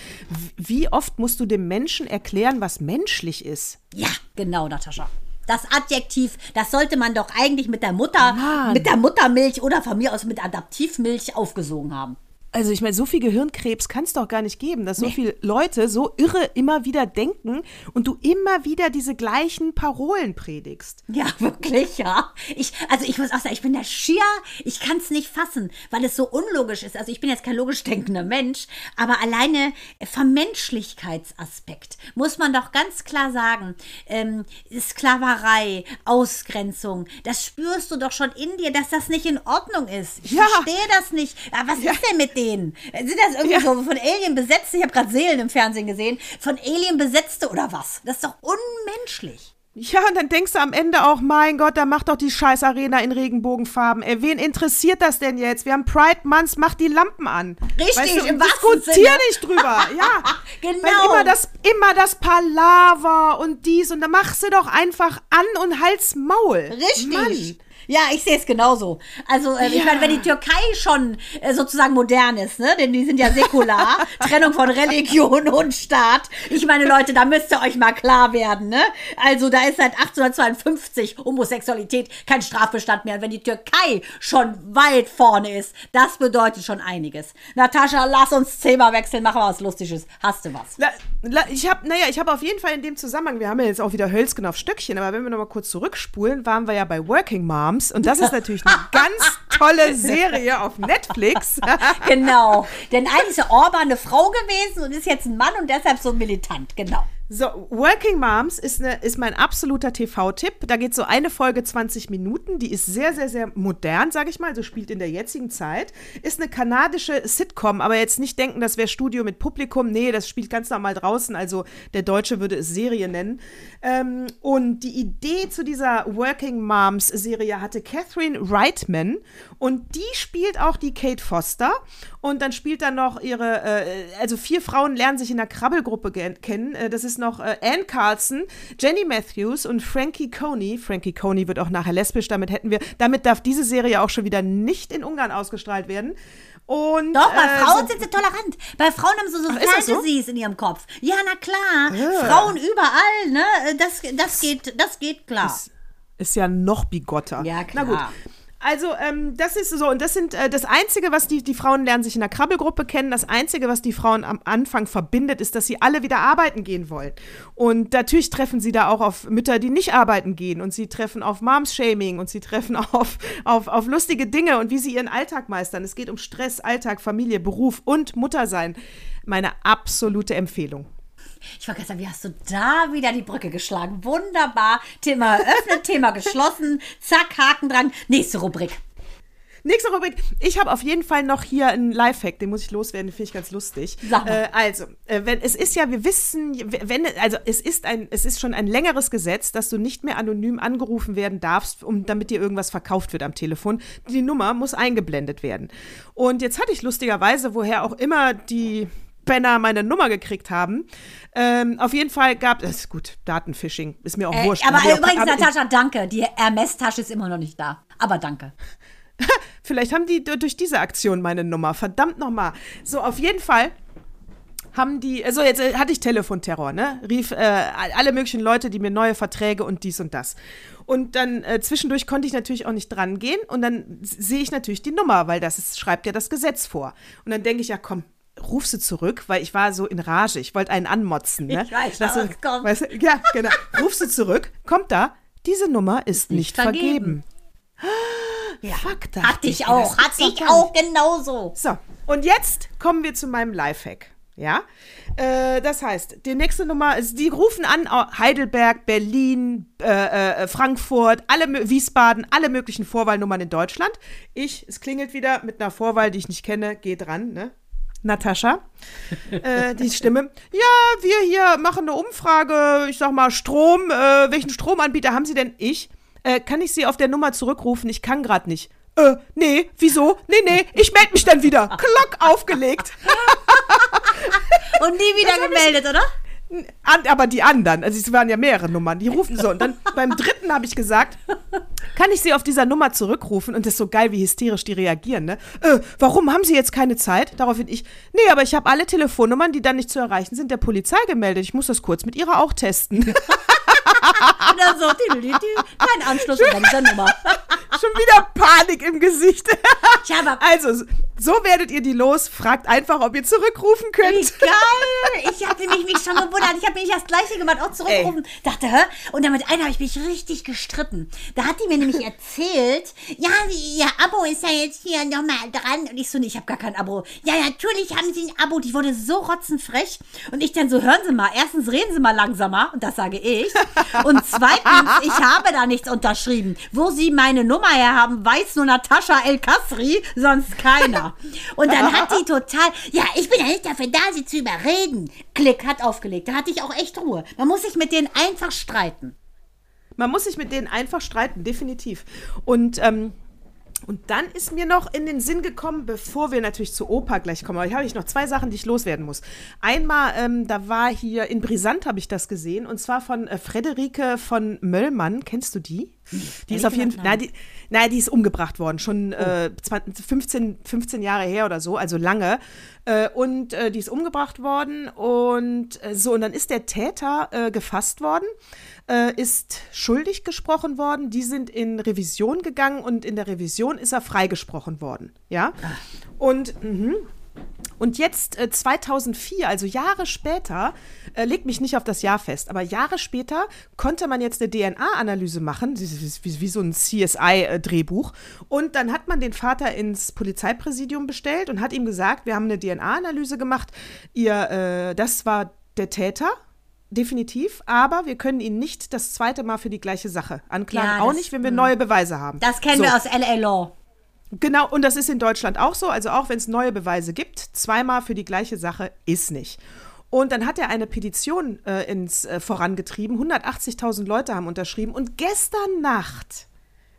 Wie oft musst du dem Menschen erklären, was menschlich ist? Ja, genau, Natascha. Das Adjektiv, das sollte man doch eigentlich mit der Mutter, Mann. mit der Muttermilch oder von mir aus mit Adaptivmilch aufgesogen haben. Also ich meine, so viel Gehirnkrebs kann es doch gar nicht geben, dass nee. so viele Leute so irre immer wieder denken und du immer wieder diese gleichen Parolen predigst. Ja, wirklich, ja. Ich, also ich muss auch sagen, ich bin der schier, ich kann es nicht fassen, weil es so unlogisch ist. Also ich bin jetzt kein logisch denkender Mensch, aber alleine vom Menschlichkeitsaspekt muss man doch ganz klar sagen, ähm, Sklaverei, Ausgrenzung, das spürst du doch schon in dir, dass das nicht in Ordnung ist. Ich ja. verstehe das nicht. Aber was ja. ist denn mit dem? Denen? Sind das irgendwie ja. so von Alien besetzte? Ich habe gerade Seelen im Fernsehen gesehen. Von Alien besetzte oder was? Das ist doch unmenschlich. Ja, und dann denkst du am Ende auch, mein Gott, da macht doch die scheiß Arena in Regenbogenfarben. Ey, wen interessiert das denn jetzt? Wir haben Pride Months, mach die Lampen an. Richtig, weißt du, im Diskutier nicht drüber. Ja, genau. Weil immer das, immer das Palaver und dies und dann machst du doch einfach an und halt's Maul. Richtig. Mann. Ja, ich sehe es genauso. Also, äh, ja. ich meine, wenn die Türkei schon äh, sozusagen modern ist, ne? denn die sind ja säkular, Trennung von Religion und Staat. Ich meine, Leute, da müsst ihr euch mal klar werden. Ne? Also, da ist seit 1852 Homosexualität kein Strafbestand mehr. Und wenn die Türkei schon weit vorne ist, das bedeutet schon einiges. Natascha, lass uns Thema wechseln, machen wir was Lustiges. Hast du was? La, la, ich habe, naja, ich habe auf jeden Fall in dem Zusammenhang, wir haben ja jetzt auch wieder Hölzgen auf Stöckchen, aber wenn wir nochmal kurz zurückspulen, waren wir ja bei Working Moms Moms. Und das ist natürlich eine ganz tolle Serie auf Netflix. genau. Denn eigentlich ist Orban eine Frau gewesen und ist jetzt ein Mann und deshalb so militant. Genau. So, Working Moms ist, eine, ist mein absoluter TV-Tipp. Da geht so eine Folge 20 Minuten. Die ist sehr, sehr, sehr modern, sage ich mal. So spielt in der jetzigen Zeit. Ist eine kanadische Sitcom, aber jetzt nicht denken, das wäre Studio mit Publikum. Nee, das spielt ganz normal draußen. Also der Deutsche würde es Serie nennen. Ähm, und die Idee zu dieser Working Moms-Serie hatte Catherine Reitman. Und die spielt auch die Kate Foster. Und dann spielt dann noch ihre, äh, also vier Frauen lernen sich in einer Krabbelgruppe kennen. Äh, das ist noch äh, Anne Carlson, Jenny Matthews und Frankie Coney. Frankie Coney wird auch nachher lesbisch, damit hätten wir, damit darf diese Serie auch schon wieder nicht in Ungarn ausgestrahlt werden. Und, Doch, bei äh, Frauen sind sie tolerant. Bei Frauen haben sie so Ach, Fantasies so? in ihrem Kopf. Ja, na klar. Ja. Frauen überall, ne? Das, das, geht, das geht klar. Ist, ist ja noch bigotter. Ja, klar. Na gut. Also, ähm, das ist so, und das sind äh, das Einzige, was die, die Frauen lernen sich in der Krabbelgruppe kennen. Das Einzige, was die Frauen am Anfang verbindet, ist, dass sie alle wieder arbeiten gehen wollen. Und natürlich treffen sie da auch auf Mütter, die nicht arbeiten gehen. Und sie treffen auf Moms-Shaming und sie treffen auf, auf, auf lustige Dinge und wie sie ihren Alltag meistern. Es geht um Stress, Alltag, Familie, Beruf und Muttersein. Meine absolute Empfehlung. Ich war gestern, wie hast du da wieder die Brücke geschlagen? Wunderbar. Thema eröffnet, Thema geschlossen. Zack, Haken dran. Nächste Rubrik. nächste Rubrik. Ich habe auf jeden Fall noch hier einen Lifehack, den muss ich loswerden, den finde ich ganz lustig. Äh, also, äh, wenn es ist ja, wir wissen, wenn also es ist ein, es ist schon ein längeres Gesetz, dass du nicht mehr anonym angerufen werden darfst, um damit dir irgendwas verkauft wird am Telefon. Die Nummer muss eingeblendet werden. Und jetzt hatte ich lustigerweise, woher auch immer die Penner meine Nummer gekriegt haben. Ähm, auf jeden Fall gab es, gut, Datenphishing, ist mir auch Äh, wurscht. aber übrigens, Natascha, danke. Die Hermes-Tasche ist immer noch nicht da. Aber danke. Vielleicht haben die durch diese Aktion meine Nummer. Verdammt nochmal. So, auf jeden Fall haben die, also jetzt äh, hatte ich Telefonterror, ne? Rief äh, alle möglichen Leute, die mir neue Verträge und dies und das. Und dann äh, zwischendurch konnte ich natürlich auch nicht dran gehen und dann sehe ich natürlich die Nummer, weil das ist, schreibt ja das Gesetz vor. Und dann denke ich, ja komm, ruf sie zurück, weil ich war so in Rage. Ich wollte einen anmotzen, ne? Ich weiß, Dass was kommt. weißt ja, genau. Ruf sie zurück, kommt da, diese Nummer ist nicht, vergeben. vergeben. Fuck, dachte Hatte ich auch. das Hatte ich auch genauso. so, und jetzt kommen wir zu meinem Lifehack. Ja, äh, das heißt, die nächste Nummer ist, die rufen an Heidelberg, Berlin, äh, äh, Frankfurt, alle Wiesbaden, alle möglichen Vorwahlnummern in Deutschland. Ich, es klingelt wieder mit einer Vorwahl, die ich nicht kenne, geh dran, ne? Natascha, äh, die Stimme. Ja, wir hier machen eine Umfrage, ich sag mal Strom, äh, welchen Stromanbieter haben Sie denn? Ich. Äh, kann ich Sie auf der Nummer zurückrufen? Ich kann gerade nicht. Äh, nee, wieso? Nee, nee, ich melde mich dann wieder. Klock aufgelegt. Und nie wieder gemeldet, oder? An, aber die anderen, also es waren ja mehrere Nummern, die rufen so. Und dann beim dritten habe ich gesagt, kann ich sie auf dieser Nummer zurückrufen? Und das ist so geil, wie hysterisch die reagieren, ne? Äh, warum haben sie jetzt keine Zeit? Daraufhin ich, nee, aber ich habe alle Telefonnummern, die dann nicht zu erreichen sind, der Polizei gemeldet. Ich muss das kurz mit ihrer auch testen. Und dann so, die, die, die, kein Anschluss unter dieser Nummer. Schon wieder Panik im Gesicht. Ich habe Also, so werdet ihr die los. Fragt einfach, ob ihr zurückrufen Wie könnt. geil! Ich habe nämlich mich schon gewundert. Ich habe mich das gleiche gemacht, auch zurückgerufen. Dachte, hä? Und dann mit einer habe ich mich richtig gestritten. Da hat die mir nämlich erzählt, ja, ihr Abo ist ja jetzt hier nochmal dran. Und ich so, nee, ich habe gar kein Abo. Ja, natürlich haben sie ein Abo. Die wurde so rotzenfrech. Und ich dann so, hören Sie mal, erstens reden Sie mal langsamer. Und das sage ich. Und zweitens, ich habe da nichts unterschrieben. Wo Sie meine Nummer her haben, weiß nur Natascha El Kasri, sonst keiner. Und dann hat die total, ja, ich bin ja nicht dafür da, sie zu überreden. Klick, hat aufgelegt. Da hatte ich auch echt Ruhe. Man muss sich mit denen einfach streiten. Man muss sich mit denen einfach streiten, definitiv. Und, ähm, und dann ist mir noch in den Sinn gekommen, bevor wir natürlich zu Opa gleich kommen, aber hier habe ich noch zwei Sachen, die ich loswerden muss. Einmal, ähm, da war hier in Brisant, habe ich das gesehen, und zwar von äh, Frederike von Möllmann. Kennst du die? Die ist auf jeden Fall, na, die, na, die ist umgebracht worden, schon äh, 20, 15, 15 Jahre her oder so, also lange. Äh, und äh, die ist umgebracht worden und äh, so, und dann ist der Täter äh, gefasst worden, äh, ist schuldig gesprochen worden. Die sind in Revision gegangen und in der Revision ist er freigesprochen worden. Ja. Und, mhm. Und jetzt äh, 2004, also Jahre später, äh, legt mich nicht auf das Jahr fest, aber Jahre später konnte man jetzt eine DNA-Analyse machen, wie, wie so ein CSI-Drehbuch. Und dann hat man den Vater ins Polizeipräsidium bestellt und hat ihm gesagt, wir haben eine DNA-Analyse gemacht, ihr, äh, das war der Täter. Definitiv, aber wir können ihn nicht das zweite Mal für die gleiche Sache anklagen. Ja, auch das- nicht, wenn wir neue Beweise haben. Das kennen So. wir aus LA Law. Genau, und das ist in Deutschland auch so. Also auch wenn es neue Beweise gibt, zweimal für die gleiche Sache ist nicht. Und dann hat er eine Petition äh, ins äh, vorangetrieben. 180.000 Leute haben unterschrieben. Und gestern Nacht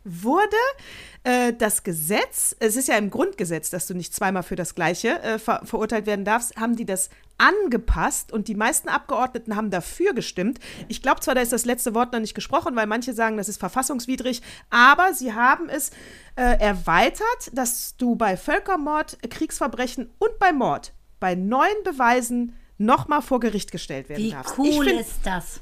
wurde äh, das Gesetz, es ist ja im Grundgesetz, dass du nicht zweimal für das Gleiche äh, ver verurteilt werden darfst, haben die das angepasst und die meisten Abgeordneten haben dafür gestimmt. Ich glaube zwar, da ist das letzte Wort noch nicht gesprochen, weil manche sagen, das ist verfassungswidrig, aber sie haben es äh, erweitert, dass du bei Völkermord, Kriegsverbrechen und bei Mord bei neuen Beweisen nochmal vor Gericht gestellt werden Wie darfst. cool ich find, ist das?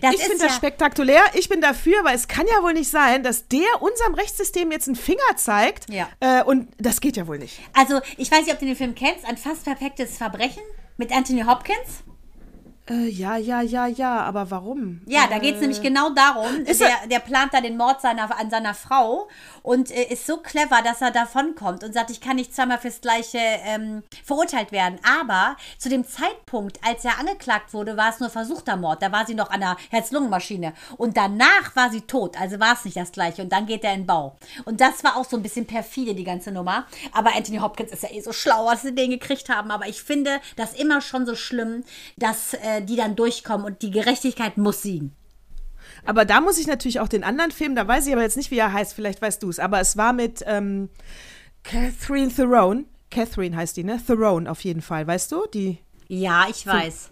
Das ich finde ja, das spektakulär. Ich bin dafür, weil es kann ja wohl nicht sein, dass der unserem Rechtssystem jetzt einen Finger zeigt. Ja. Äh, und das geht ja wohl nicht. Also, ich weiß nicht, ob du den Film kennst, ein fast perfektes Verbrechen mit Anthony Hopkins. Äh, ja, ja, ja, ja, aber warum? Ja, da geht es nämlich genau darum. Der, er- der plant da den Mord seiner, an seiner Frau und äh, ist so clever, dass er davonkommt und sagt, ich kann nicht zweimal fürs Gleiche ähm, verurteilt werden. Aber zu dem Zeitpunkt, als er angeklagt wurde, war es nur versuchter Mord. Da war sie noch an der Herz-Lungen-Maschine. Und danach war sie tot. Also war es nicht das Gleiche. Und dann geht er in Bau. Und das war auch so ein bisschen perfide, die ganze Nummer. Aber Anthony Hopkins ist ja eh so schlau, was sie den gekriegt haben. Aber ich finde das immer schon so schlimm, dass äh, die dann durchkommen und die Gerechtigkeit muss siegen. Aber da muss ich natürlich auch den anderen Film, da weiß ich aber jetzt nicht, wie er heißt, vielleicht weißt du es, aber es war mit ähm, Catherine Theron. Catherine heißt die, ne? Theron auf jeden Fall, weißt du? Die, Ja, ich weiß.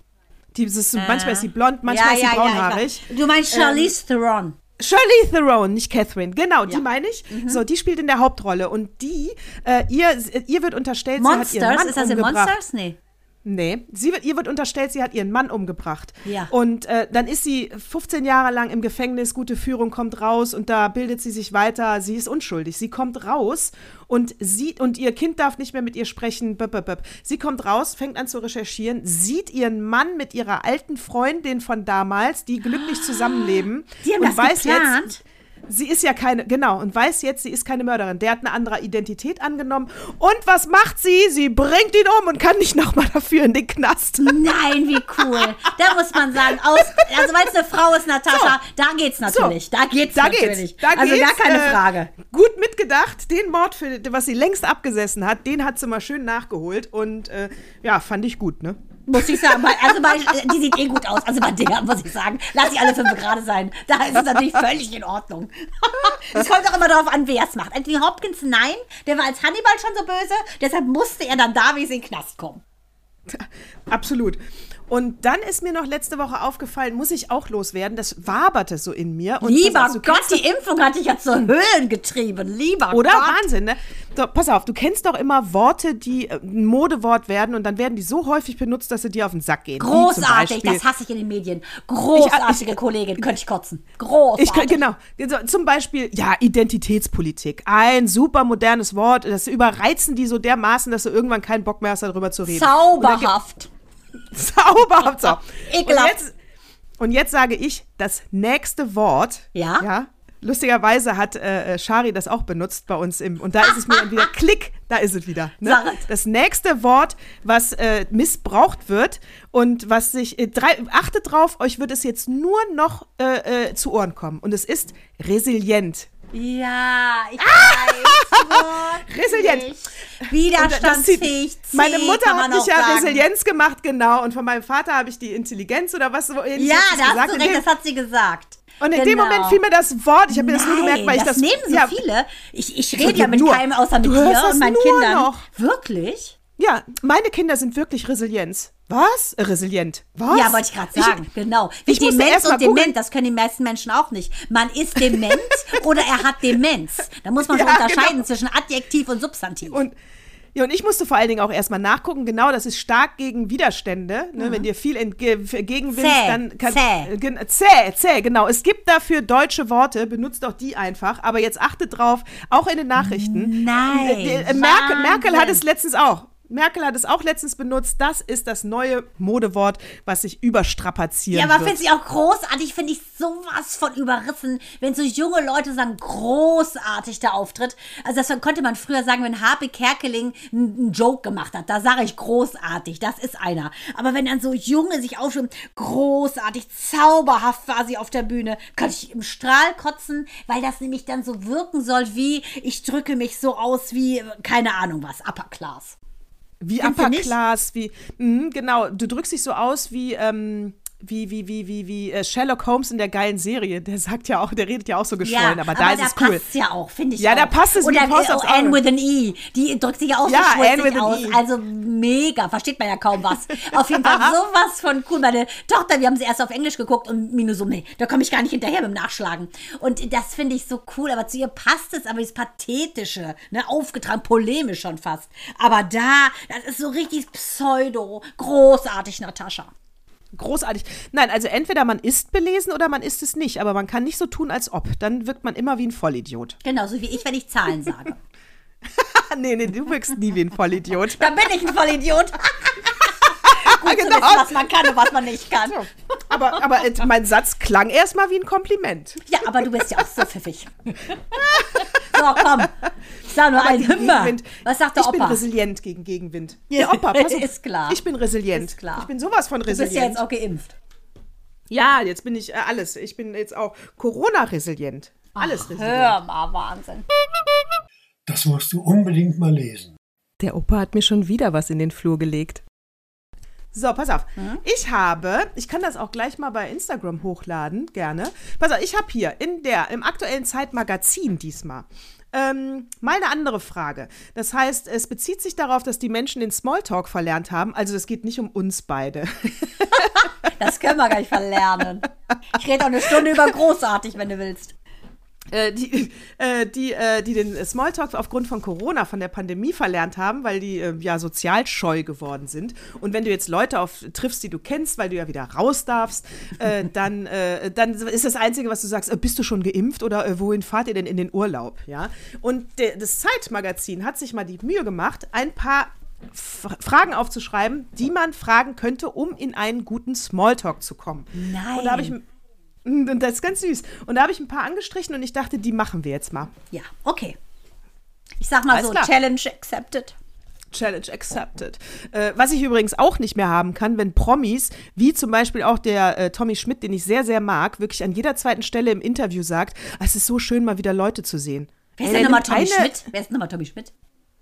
die ist, manchmal ist sie blond, manchmal ist sie ich braunhaarig. weiß. Du meinst Charlize Theron. Shirley Theron, nicht Catherine, genau, die Ja. Mhm. meine ich. So, die spielt in der Hauptrolle und die, äh, ihr, ihr wird unterstellt, sie hat ihren Monsters? Mann Ist das in umgebracht. Monsters? Nee. Nee, sie wird, ihr wird unterstellt, sie hat ihren Mann umgebracht. Ja. Und äh, dann ist sie 15 Jahre lang im Gefängnis, gute Führung kommt raus und da bildet sie sich weiter. Sie ist unschuldig. Sie kommt raus und sieht, und ihr Kind darf nicht mehr mit ihr sprechen. Böp, böp, böp. Sie kommt raus, fängt an zu recherchieren, sieht ihren Mann mit ihrer alten Freundin von damals, die glücklich zusammenleben. Die haben und das weiß geplant? jetzt. Sie ist ja keine, genau, und weiß jetzt, sie ist keine Mörderin. Der hat eine andere Identität angenommen. Und was macht sie? Sie bringt ihn um und kann nicht nochmal dafür in den Knast. Nein, wie cool. Da muss man sagen, aus, also weil es eine Frau ist, Natascha, da geht's natürlich. Da geht's Da natürlich. geht's. Da also geht's, gar keine äh, Frage. Gut mitgedacht. Den Mord, für, was sie längst abgesessen hat, den hat sie mal schön nachgeholt. Und äh, ja, fand ich gut, ne? Muss ich sagen. Also bei, die sieht eh gut aus. Also bei der muss ich sagen, lass sie alle fünf gerade sein. Da ist es natürlich völlig in Ordnung. Es kommt auch immer darauf an, wer es macht. Anthony Hopkins, nein, der war als Hannibal schon so böse, deshalb musste er dann da wie in den Knast kommen. Absolut. Und dann ist mir noch letzte Woche aufgefallen, muss ich auch loswerden, das waberte so in mir. Und Lieber auf, Gott, die Impfung hat dich ja zur Höhlen getrieben. Lieber Oder? Gott. Wahnsinn, ne? So, pass auf, du kennst doch immer Worte, die äh, ein Modewort werden und dann werden die so häufig benutzt, dass sie dir auf den Sack gehen. Großartig, das hasse ich in den Medien. Großartige Kollegin, könnte ich kotzen. Großartig. Ich, genau. So, Zum Beispiel, ja, Identitätspolitik. Ein super modernes Wort. Das überreizen die so dermaßen, dass du irgendwann keinen Bock mehr hast, darüber zu reden. Zauberhaft. Zauberhaft. So. Und Ekelhaft. jetzt, und jetzt sage ich das nächste Wort. Ja? Ja. Lustigerweise hat äh, äh, Shari das auch benutzt bei uns im. Und da ist es mir dann wieder Klick, da ist es wieder. Ne? Das nächste Wort, was äh, missbraucht wird und was sich. Äh, drei, achtet drauf, euch wird es jetzt nur noch äh, äh, zu Ohren kommen. Und es ist resilient. Ja, ich weiß. Resilient. Widerstandsfähig. Meine Mutter hat mich ja sagen. Resilienz gemacht, genau. Und von meinem Vater habe ich die Intelligenz oder was so ähnliches Ja, da hast gesagt. du In recht, dem- das hat sie gesagt. und in dem Genau. Moment fiel mir das Wort, ich habe mir das nur gemerkt, weil ich das. das nehmen so ja, viele. Ich, ich rede ja mit nur. keinem außer mit Du dir und meinen Kindern. noch. Wirklich? Ja, meine Kinder sind wirklich Resilienz. Was? Resilient. Was? Ja, wollte ich gerade sagen. genau. Wie ich musste Demenz erst mal und Dement, das können die meisten Menschen auch nicht. Man ist dement oder er hat Demenz. Da muss man schon Ja, unterscheiden genau. zwischen Adjektiv und Substantiv. Und, ja, und ich musste vor allen Dingen auch erstmal nachgucken. Genau, das ist stark gegen Widerstände. Ne, Wenn dir viel entgegenwillst, Zäh, dann kann, zäh. Äh, zäh, zäh, genau. Es gibt dafür deutsche Worte, benutzt doch die einfach. Aber jetzt achtet drauf, auch in den Nachrichten. Nein, Äh, äh, Merkel, Merkel hat es letztens auch. Merkel hat es auch letztens benutzt. Das ist das neue Modewort, was sich überstrapazieren Ja, aber finde ich auch großartig, finde ich sowas von überrissen, wenn so junge Leute sagen, großartig der Auftritt. Also das konnte man früher sagen, wenn Harpe Kerkeling einen Joke gemacht hat. Da sage ich großartig, das ist einer. Aber wenn dann so Junge sich aufschreiben, großartig, zauberhaft war sie auf der Bühne, könnte ich im Strahl kotzen, weil das nämlich dann so wirken soll wie, ich drücke mich so aus wie, keine Ahnung was, Upper Class. Wie du Upper? Class, wie, mhm, genau, du drückst dich so aus wie, ähm, wie, wie, wie, wie, wie äh, Sherlock Holmes in der geilen Serie. Der sagt ja auch, der redet ja auch so geschwollen, aber da ist es cool. passt ja auch, finde ich Ja, auch. da passt es Oder Faust äh, aufs oh, Anne with an E, die drückt sich ja auch Ja, so an aus. E. Also mega, versteht man ja kaum was. Auf jeden Fall sowas von cool. Meine Tochter, wir haben sie erst auf Englisch geguckt und Minu so, nee, da komme ich gar nicht hinterher mit dem Nachschlagen. Und das finde ich so cool, aber zu ihr passt es, aber das Pathetische, ne, aufgetragen, polemisch schon fast. Aber da, das ist so richtig pseudo, großartig, Natascha. Großartig. Nein, also entweder man ist belesen oder man ist es nicht, aber man kann nicht so tun, als ob. Dann wirkt man immer wie ein Vollidiot. Genauso wie ich, wenn ich Zahlen sage. nee, nee, du wirkst nie wie ein Vollidiot. Da bin ich ein Vollidiot. Gut zu wissen, was man kann und was man nicht kann. Aber, aber äh, mein Satz klang erstmal wie ein Kompliment. Ja, aber du bist ja auch so pfiffig. so, komm. Ich sag nur ein Himmer. Gegenwind. Was sagt der ich bin Opa? resilient gegen Gegenwind. Ja, Der Opa, pass auf. ist klar. Ich bin resilient. Ist klar. Ich bin sowas von Du bist resilient. ja jetzt auch geimpft. Ja, jetzt bin ich äh, alles. Ich bin jetzt auch Corona-resilient. Alles resilient. Hör mal, Wahnsinn. Das musst du unbedingt mal lesen. Der Opa hat mir schon wieder was in den Flur gelegt. So, pass auf. Ich habe, ich kann das auch gleich mal bei Instagram hochladen, gerne. Pass auf, ich habe hier in der, im aktuellen Zeitmagazin diesmal. Ähm, mal eine andere Frage. Das heißt, es bezieht sich darauf, dass die Menschen den Smalltalk verlernt haben. Also, es geht nicht um uns beide. Das können wir gleich verlernen. Ich rede auch eine Stunde über großartig, wenn du willst. Äh, die, äh, die, äh, die den Smalltalk aufgrund von Corona, von der Pandemie verlernt haben, weil die äh, ja sozial scheu geworden sind. Und wenn du jetzt Leute auf, triffst, die du kennst, weil du ja wieder raus darfst, äh, dann, dann ist das Einzige, was du sagst, bist du schon geimpft oder wohin fahrt ihr denn in den Urlaub? Ja? Und das Zeitmagazin hat sich mal die Mühe gemacht, ein paar Fragen aufzuschreiben, die man fragen könnte, um in einen guten Smalltalk zu kommen. Nein. Und da habe ich und das ist ganz süß. Und da habe ich ein paar angestrichen und ich dachte, die machen wir jetzt mal. Ja, okay. Ich sag mal Alles so, klar. Challenge accepted. Challenge accepted. Äh, was ich übrigens auch nicht mehr haben kann, wenn Promis, wie zum Beispiel auch der äh, Tommy Schmidt, den ich sehr, sehr mag, wirklich an jeder zweiten Stelle im Interview sagt, "Ah, es ist so schön, mal wieder Leute zu sehen. Wer ist Ey, denn nochmal Tommy Schmidt? Wer ist denn nochmal Tommy Schmidt?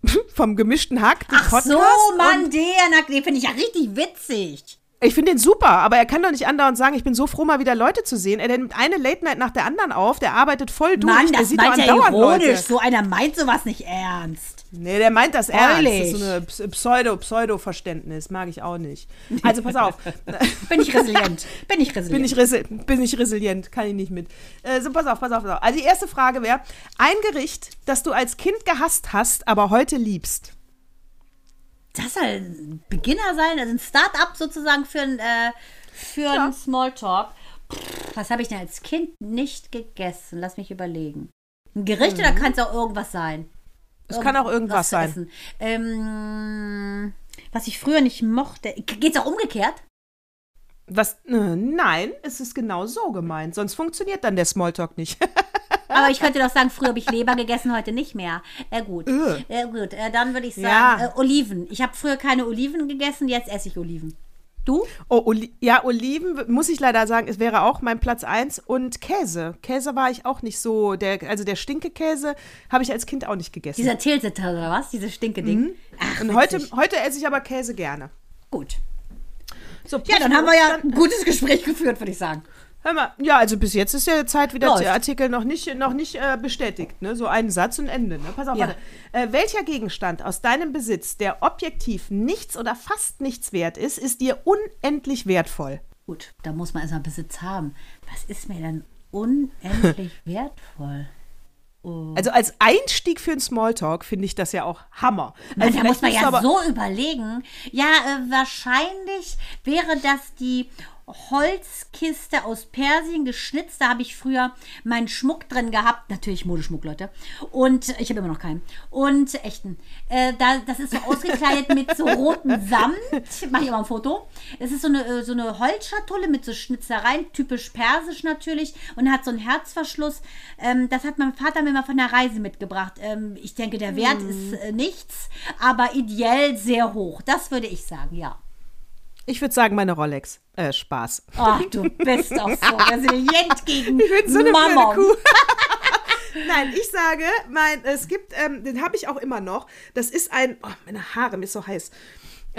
Vom gemischten Hack, den Ach Podcast. so, Mann, der, na, den finde ich ja richtig witzig. Ich finde den super, aber er kann doch nicht andauernd sagen, ich bin so froh, mal wieder Leute zu sehen. Er nimmt eine Late Night nach der anderen auf, der arbeitet voll durch, Mann, der das sieht doch meint er andauernd ironisch. Leute. So einer meint sowas nicht ernst. Nee, der meint das ernst. Das Ehrlich? ist so eine Ps- Pseudo-Pseudo-Verständnis. Mag ich auch nicht. Also pass auf. Bin ich resilient. Bin ich resilient. bin, ich resi bin ich resilient. Kann ich nicht mit. Äh, so, pass auf, pass auf. Pass auf. Also die erste Frage wäre: Ein Gericht, das du als Kind gehasst hast, aber heute liebst. Das soll ein Beginner sein, also ein Start-up sozusagen für ein, äh, für ein Smalltalk. Pff, Was habe ich denn als Kind nicht gegessen? Lass mich überlegen. Ein Gericht oder kann es auch irgendwas sein? Mhm. Es kann auch irgendwas sein. Ähm, was ich früher nicht mochte. Geht es auch umgekehrt? Was? Äh, nein, es ist genau so gemeint. Sonst funktioniert dann der Smalltalk nicht. Aber ich könnte doch sagen, früher habe ich Leber gegessen, heute nicht mehr. Äh, gut. Äh, gut, äh, dann würde ich sagen, Ja. äh, Oliven. Ich habe früher keine Oliven gegessen, jetzt esse ich Oliven. Du? Oh, Oli ja, Oliven, muss ich leider sagen, es wäre auch mein Platz 1. Und Käse. Käse war ich auch nicht so. Der, also der Stinkekäse habe ich als Kind auch nicht gegessen. Dieser Tilsiter oder was? Dieses Stinke-Ding. Ach, Und heute, heute esse ich aber Käse gerne. Gut. So, Ja, dann haben wir ja ein gutes Gespräch geführt, würde ich sagen. Hör mal, ja, also bis jetzt ist der Zeit wieder der Artikel noch nicht, noch nicht äh, bestätigt. Ne? So ein Satz und Ende. Ne? Pass auf, Ja. warte. Äh, welcher Gegenstand aus deinem Besitz, der objektiv nichts oder fast nichts wert ist, ist dir unendlich wertvoll? Gut, da muss man erstmal Besitz haben. Was ist mir denn unendlich wertvoll? Also als Einstieg für einen Smalltalk finde ich das ja auch Hammer. Mann, Also da muss man ja so überlegen. Ja, äh, wahrscheinlich wäre das die Holzkiste aus Persien geschnitzt. Da habe ich früher meinen Schmuck drin gehabt. Natürlich Modeschmuck, Leute. Und ich habe immer noch keinen. Und echten. Äh, da, das ist so ausgekleidet mit so rotem Samt. Mache ich mal ein Foto. Es ist so eine, äh, so eine Holzschatulle mit so Schnitzereien, typisch persisch natürlich. Und hat so einen Herzverschluss. Ähm, das hat mein Vater mir mal von der Reise mitgebracht. Ähm, ich denke, der Wert ist äh, nichts, aber ideell sehr hoch. Das würde ich sagen, ja. Ich würde sagen, meine Rolex. Äh, Spaß. Ach, du bist doch so resilient gegen Ich bin so eine Mammon. Kuh. Nein, ich sage, mein, es gibt, ähm, den habe ich auch immer noch. Das ist ein, oh, meine Haare, mir ist so heiß.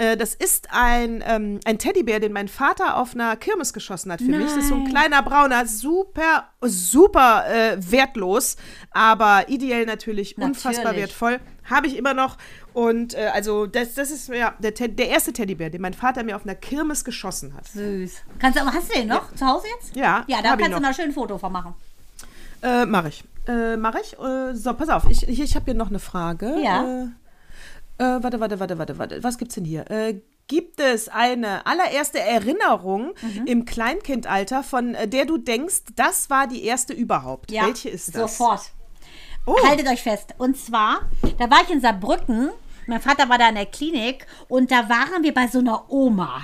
Äh, das ist ein, ähm, ein Teddybär, den mein Vater auf einer Kirmes geschossen hat für mich. Das ist so ein Nein. kleiner brauner, super, super äh, wertlos, aber ideell natürlich, unfassbar Natürlich. wertvoll. Habe ich immer noch. Und äh, also, das, das ist ja der, der erste Teddybär, den mein Vater mir auf einer Kirmes geschossen hat. Süß. Kannst du, aber hast du den noch zu Hause jetzt? Ja, Ja, da kannst du mal schön ein Foto von machen. Äh, mach ich. Äh, mach ich. Äh, so, pass auf. Ich, ich, ich habe hier noch eine Frage. Ja. Äh, äh, warte, warte, warte, warte, warte. Was gibt's denn hier? Äh, gibt es eine allererste Erinnerung Mhm. im Kleinkindalter, von äh, der du denkst, das war die erste überhaupt? Ja, Welche ist das? Sofort. Oh, Haltet euch fest. Und zwar, da war ich in Saarbrücken. Mein Vater war da in der Klinik und da waren wir bei so einer Oma.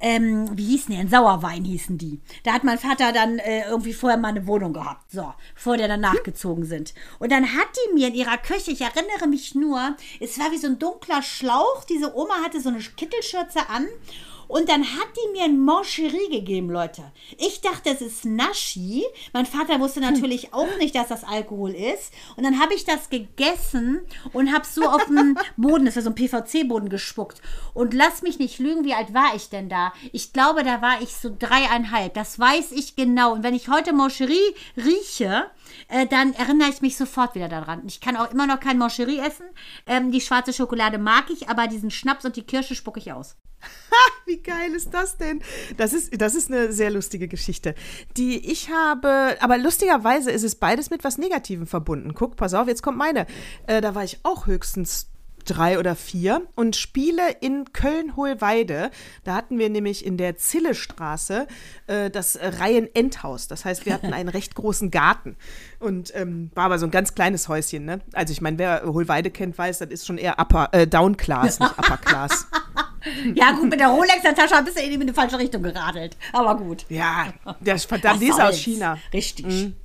Ähm, wie hießen die denn? Sauerwein hießen die. Da hat mein Vater dann äh, irgendwie vorher mal eine Wohnung gehabt, so, bevor der dann nachgezogen sind. Und dann hat die mir in ihrer Küche, ich erinnere mich nur, es war wie so ein dunkler Schlauch, diese Oma hatte so eine Kittelschürze an und dann hat die mir ein Mancherie gegeben, Leute. Ich dachte, es ist Naschi. Mein Vater wusste natürlich auch nicht, dass das Alkohol ist. Und dann habe ich das gegessen und habe so auf den Boden, das war so ein PVC-Boden gespuckt. Und lass mich nicht lügen, wie alt war ich denn da? Ich glaube, da war ich so dreieinhalb. Das weiß ich genau. Und wenn ich heute Mancherie rieche, äh, dann erinnere ich mich sofort wieder daran. Ich kann auch immer noch kein Mancherie essen. Ähm, die schwarze Schokolade mag ich, aber diesen Schnaps und die Kirsche spucke ich aus. Wie geil ist das denn? Das ist, das ist eine sehr lustige Geschichte. Die ich habe, aber lustigerweise ist es beides mit was Negativem verbunden. Guck, pass auf, jetzt kommt meine. Äh, da war ich auch höchstens drei oder vier und spiele in Köln-Hohlweide. Da hatten wir nämlich in der Zillestraße äh, das Reihen-Endhaus. Das heißt, wir hatten einen recht großen Garten und ähm, war aber so ein ganz kleines Häuschen. Ne? Also ich meine, wer Hohlweide kennt, weiß, das ist schon eher upper, äh, Down Class, nicht Upper Class. Ja, gut, mit der Rolex in der Tasche bist du irgendwie in die falsche Richtung geradelt. Aber gut. Ja, der verdammt, die ist aus? China. Richtig. Mhm.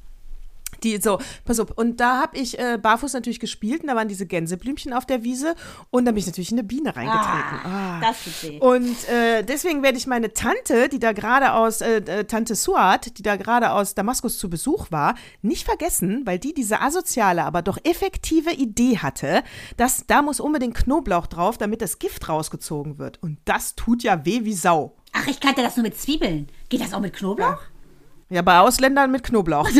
Die, so, pass auf. Und da habe ich äh, barfuß natürlich gespielt und da waren diese Gänseblümchen auf der Wiese und da bin ich natürlich in eine Biene reingetreten. Ah, das tut weh. Und äh, deswegen werde ich meine Tante, die da gerade aus, äh, äh, Tante Suat, die da gerade aus Damaskus zu Besuch war, nicht vergessen, weil die diese asoziale, aber doch effektive Idee hatte, dass da muss unbedingt Knoblauch drauf, damit das Gift rausgezogen wird. Und das tut ja weh wie Sau. Ach, ich kannte das nur mit Zwiebeln. Geht das auch mit Knoblauch? Ja, bei Ausländern mit Knoblauch.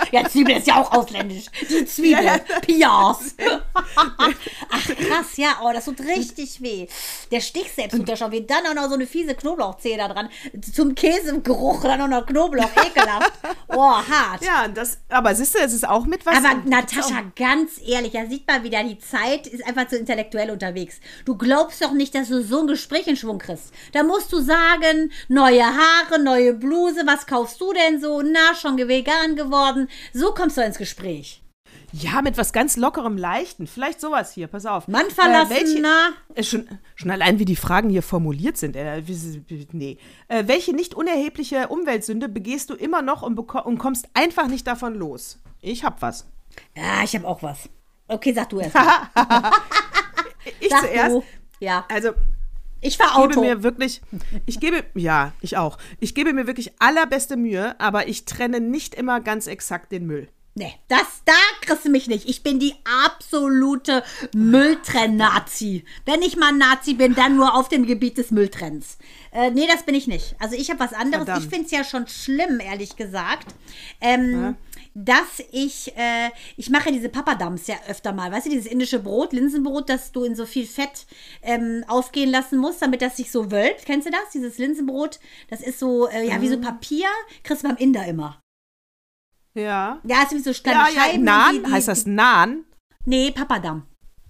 Ja, Zwiebel ist ja auch ausländisch. Die Zwiebel. Ja, Pias. Ach, krass, ja. Oh, das tut richtig weh. Der Stich selbst tut ja schon weh. Dann auch noch so eine fiese Knoblauchzehe da dran. Zum Käsegeruch dann auch noch Knoblauch. Ekelhaft. Oh, hart. Ja, das, aber siehst du, es ist auch mit was. Aber Natascha, ganz ehrlich, da sieht man wieder, die Zeit ist einfach zu intellektuell unterwegs. Du glaubst doch nicht, dass du so ein Gespräch in Schwung kriegst. Da musst du sagen, neue Haare, neue Bluse, was kaufst du denn so? Na, schon vegan geworden. So kommst du ins Gespräch. Ja, mit was ganz lockerem, leichten. Vielleicht sowas hier, pass auf. Mann verlassen, Äh, welche, äh, schon, schon allein, wie die Fragen hier formuliert sind. Äh, nee. Äh, welche nicht unerhebliche Umweltsünde begehst du immer noch und, und kommst einfach nicht davon los? Ich hab was. Ja, ich habe auch was. Okay, sag du erst. Ich Sag zuerst. du. Ja, Also, ich fahr ich gebe Auto. mir wirklich, ich gebe, ja, ich auch. Ich gebe mir wirklich allerbeste Mühe, aber ich trenne nicht immer ganz exakt den Müll. Nee, das, da kriegst du mich nicht. Ich bin die absolute Mülltrenn-Nazi. Wenn ich mal ein Nazi bin, dann nur auf dem Gebiet des Mülltrennens. Äh, nee, das bin ich nicht. Also ich habe was anderes. Verdammt. Ich finde es ja schon schlimm, ehrlich gesagt. Ähm, Dass ich, äh, ich mache diese Papadams ja öfter mal. Weißt du, dieses indische Brot, Linsenbrot, das du in so viel Fett ähm, aufgehen lassen musst, damit das sich so wölbt. Kennst du das? Dieses Linsenbrot, das ist so, äh, ja, wie so Papier. Kriegst du beim Inder immer. Ja. Ja, ist wie so kleine Ja, ja, Scheiben. Naan, die- die- heißt das Naan? Nee, Papadam.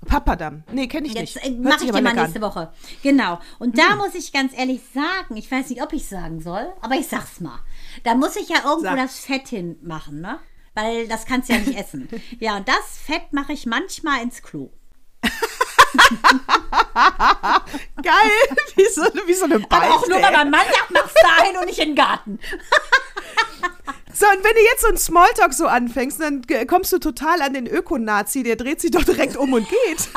Papadam. Nee, kenne ich Jetzt nicht. äh, mache ich dir mal lecker an. nächste Woche. Genau. Und da muss ich ganz ehrlich sagen, ich weiß nicht, ob ich sagen soll, aber ich sag's mal. Da muss ich ja irgendwo Sag. das Fett hinmachen, ne? Weil das kannst du ja nicht essen. Ja, und das Fett mache ich manchmal ins Klo. Geil, wie so, wie so eine Beichte. Aber auch nur, weil mein Mann sagt, mach's dahin und nicht in den Garten. So, und wenn du jetzt so einen Smalltalk so anfängst, dann kommst du total an den Ökonazi, der dreht sich doch direkt um und geht.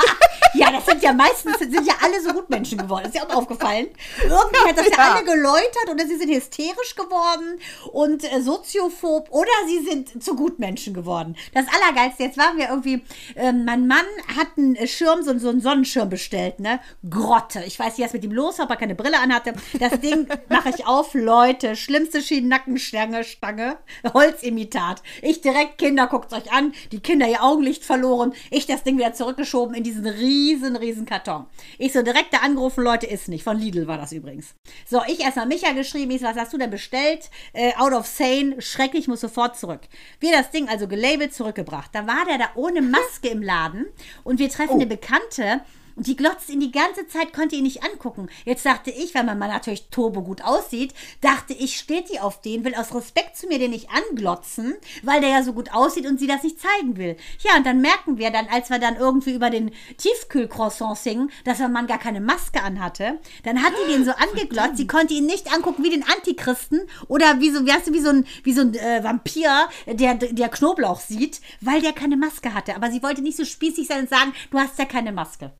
Ja, das sind ja meistens, sind ja alle so Gutmenschen geworden. Ist ja auch aufgefallen. Irgendwie hat das ja, alle geläutert oder sie sind hysterisch geworden und äh, soziophob oder sie sind zu Gutmenschen geworden. Das Allergeilste, jetzt waren wir irgendwie, ähm, mein Mann hat einen äh, Schirm, so, so einen Sonnenschirm bestellt, ne? Grotte. Ich weiß nicht, was mit ihm los war, ob er keine Brille anhatte. Das Ding mache ich auf, Leute. Schlimmste Schienennackenstange, Stange, Holzimitat. Ich direkt, Kinder, guckt euch an. Die Kinder ihr Augenlicht verloren. Ich das Ding wieder zurückgeschoben in diesen riesen, riesen Karton. Ich so direkt da angerufen, Leute, ist nicht. Von Lidl war das übrigens. So, ich erstmal Micha geschrieben. Ich so, was hast du denn bestellt? Äh, out of sane. Schrecklich, muss sofort zurück. Wir das Ding also gelabelt zurückgebracht. Da war der da ohne Maske im Laden und wir treffen eine Bekannte, Und die glotzt ihn die ganze Zeit, konnte ihn nicht angucken. Jetzt dachte ich, weil mein Mann natürlich turbo gut aussieht, dachte ich, steht die auf den, will aus Respekt zu mir den nicht anglotzen, weil der ja so gut aussieht und sie das nicht zeigen will. Ja, und dann merken wir dann, als wir dann irgendwie über den Tiefkühlcroissant singen, dass mein Mann gar keine Maske anhatte. Dann hat die den so angeglotzt, sie konnte ihn nicht angucken wie den Antichristen oder wie so, wie, weißt du, wie so ein, wie so ein äh, Vampir, der, der Knoblauch sieht, weil der keine Maske hatte. Aber sie wollte nicht so spießig sein und sagen, du hast ja keine Maske.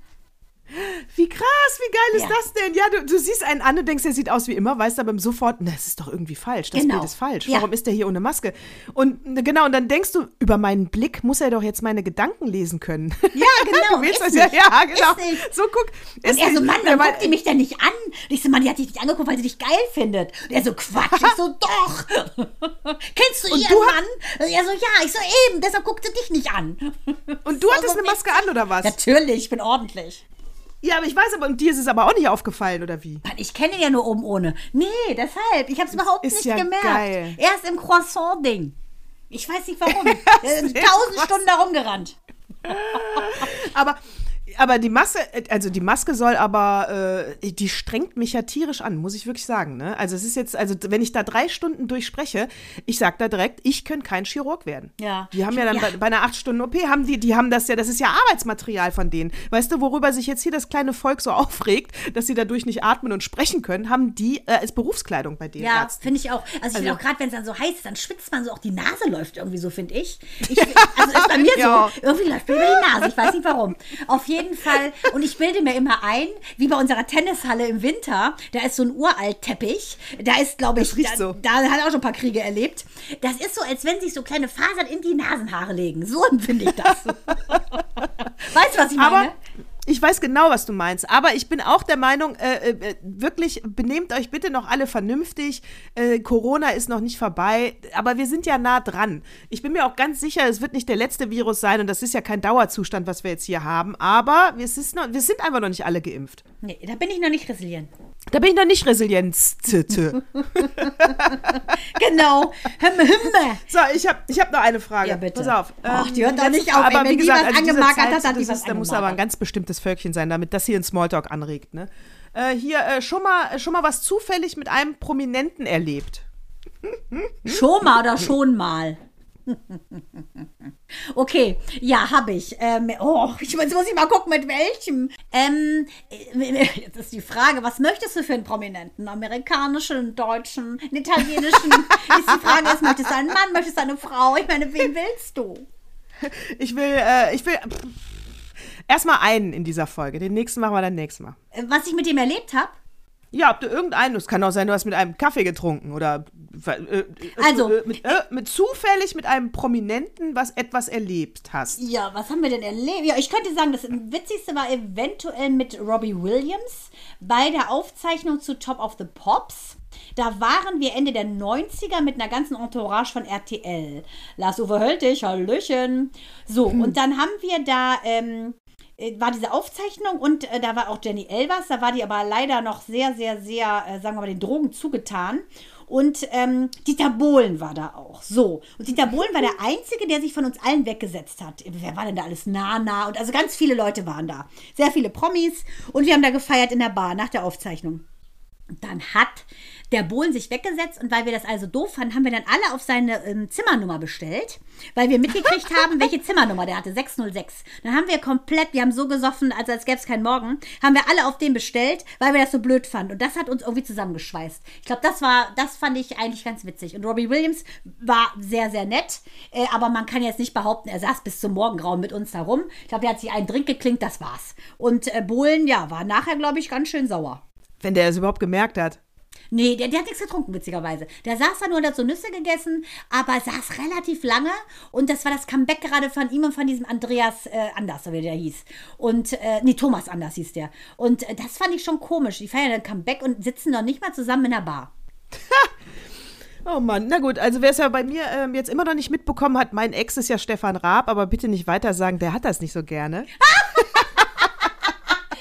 Wie krass, wie geil ist Ja. das denn? Ja, du, du siehst einen an und denkst, er sieht aus wie immer, weißt aber sofort, na, das ist doch irgendwie falsch. Das Genau. Bild ist falsch. Ja. Warum ist der hier ohne Maske? Und genau, und dann denkst du, über meinen Blick muss er doch jetzt meine Gedanken lesen können. Ja, genau. du willst das ja, nicht. ja, genau. Ist. So guck. Und ist er so. Mann, Ja, weil- guckt die mich denn nicht an? Und ich so, Mann, die hat dich nicht angeguckt, weil sie dich geil findet. Und er so, Quatsch. Ich so, doch. Kennst du Und ihren du Mann? Und er so, ja. Ich so, eben, deshalb guckt sie dich nicht an. Und du hattest so eine Maske an, oder was? Natürlich, ich bin ordentlich. Ja, aber ich weiß, aber und dir ist es aber auch nicht aufgefallen, oder wie? Ich kenne ja nur oben ohne. Nee, deshalb. Ich habe es überhaupt nicht ja gemerkt. geil. Erst im Croissant-Ding. Ich weiß nicht warum. Er ist Tausend Stunden da rumgerannt. Aber, aber die Maske, also die Maske soll aber, äh, die strengt mich ja tierisch an, muss ich wirklich sagen. Ne? Also es ist jetzt, also wenn ich da drei Stunden durchspreche, ich sag da direkt, ich könnte kein Chirurg werden. Ja. Die haben ja dann Ja. Bei, bei einer acht Stunden OP haben die, die haben das ja, das ist ja Arbeitsmaterial von denen. Weißt du, worüber sich jetzt hier das kleine Volk so aufregt, dass sie dadurch nicht atmen und sprechen können, haben die äh, als Berufskleidung bei den Ja, finde ich auch. Also ich finde Also- auch gerade, wenn es dann so heiß ist, dann schwitzt man so, auch die Nase läuft irgendwie so, finde ich. ich also ist bei mir so, irgendwie läuft mir über die Nase, ich weiß nicht warum. Auf jeden Fall, und ich bilde mir immer ein, wie bei unserer Tennishalle im Winter, da ist so ein Uralt-Teppich, da ist, glaube ich, da, so. da hat er auch schon ein paar Kriege erlebt. Das ist so, als wenn sich so kleine Fasern in die Nasenhaare legen. So empfinde ich das. weißt du, was ich meine? Aber ich weiß genau, was du meinst. Aber ich bin auch der Meinung, äh, äh, wirklich, benehmt euch bitte noch alle vernünftig. Äh, Corona ist noch nicht vorbei, aber wir sind ja nah dran. Ich bin mir auch ganz sicher, es wird nicht der letzte Virus sein und das ist ja kein Dauerzustand, was wir jetzt hier haben. Aber wir, noch, wir sind einfach noch nicht alle geimpft. nee, da bin ich noch nicht resilient. Da bin ich noch nicht Resilienz. Genau. So, ich habe ich hab noch eine Frage. Ja, bitte. Pass auf. Ach, Ähm, die hört doch letzte nicht auf, ey. Aber Wenn wie die gesagt, was also Zeit, hat, hat die das was ist, Da muss aber ein ganz bestimmtes Völkchen sein, damit das hier ein Smalltalk anregt. Ne? Äh, hier äh, schon, mal, schon mal was zufällig mit einem Prominenten erlebt. Schon mal oder schon mal? Okay, ja, habe ich. Ähm, oh, ich, jetzt muss ich mal gucken, mit welchem. Ähm, äh, jetzt ist die Frage, was möchtest du für einen Prominenten? Amerikanischen, deutschen, italienischen? ist die Frage, ist, möchtest du einen Mann, möchtest du eine Frau? Ich meine, wen willst du? Ich will, äh, ich will pff, erstmal einen in dieser Folge. Den nächsten machen wir dann nächstes Mal. Äh, Was ich mit dem erlebt habe? Ja, ob du irgendeinen, es kann auch sein, du hast mit einem Kaffee getrunken oder äh, äh, Also, äh, mit, äh, mit zufällig mit einem Prominenten was etwas erlebt hast. Ja, was haben wir denn erlebt? Ja, ich könnte sagen, das Witzigste war eventuell mit Robbie Williams bei der Aufzeichnung zu Top of the Pops. Da waren wir Ende der 90er mit einer ganzen Entourage von RTL. Lars-Uwe Höltig, Hallöchen. So, und dann haben wir da, ähm, äh, war diese Aufzeichnung und äh, da war auch Jenny Elvers, da war die aber leider noch sehr, sehr, sehr, äh, sagen wir mal, den Drogen zugetan. Und ähm, Dieter Bohlen war da auch. So. Und Dieter Bohlen war der Einzige, der sich von uns allen weggesetzt hat. Wer war denn da alles? Nana und also ganz viele Leute waren da. Sehr viele Promis. Und wir haben da gefeiert in der Bar nach der Aufzeichnung. Dann hat der Bohlen sich weggesetzt und weil wir das also doof fanden, haben wir dann alle auf seine ähm, Zimmernummer bestellt, weil wir mitgekriegt haben, welche Zimmernummer der hatte, 606. Dann haben wir komplett, wir haben so gesoffen, also als gäbe es keinen Morgen, haben wir alle auf den bestellt, weil wir das so blöd fanden. Und das hat uns irgendwie zusammengeschweißt. Ich glaube, das war, das fand ich eigentlich ganz witzig. Und Robbie Williams war sehr, sehr nett, äh, aber man kann jetzt nicht behaupten, er saß bis zum Morgengrauen mit uns da rum. Ich glaube, der hat sich einen Drink geklinkt, das war's. Und äh, Bohlen, ja, war nachher, glaube ich, ganz schön sauer. Wenn der es überhaupt gemerkt hat. Nee, der, der hat nichts getrunken, witzigerweise. Der saß da nur und hat so Nüsse gegessen, aber saß relativ lange. Und das war das Comeback gerade von ihm und von diesem Andreas äh, Anders, so wie der hieß. Und, äh, nee, Thomas Anders hieß der. Und äh, das fand ich schon komisch. Die feiern dann Comeback und sitzen noch nicht mal zusammen in der Bar. Oh Mann, na gut, also wer es ja bei mir ähm, jetzt immer noch nicht mitbekommen hat, mein Ex ist ja Stefan Raab, aber bitte nicht weiter sagen, der hat das nicht so gerne.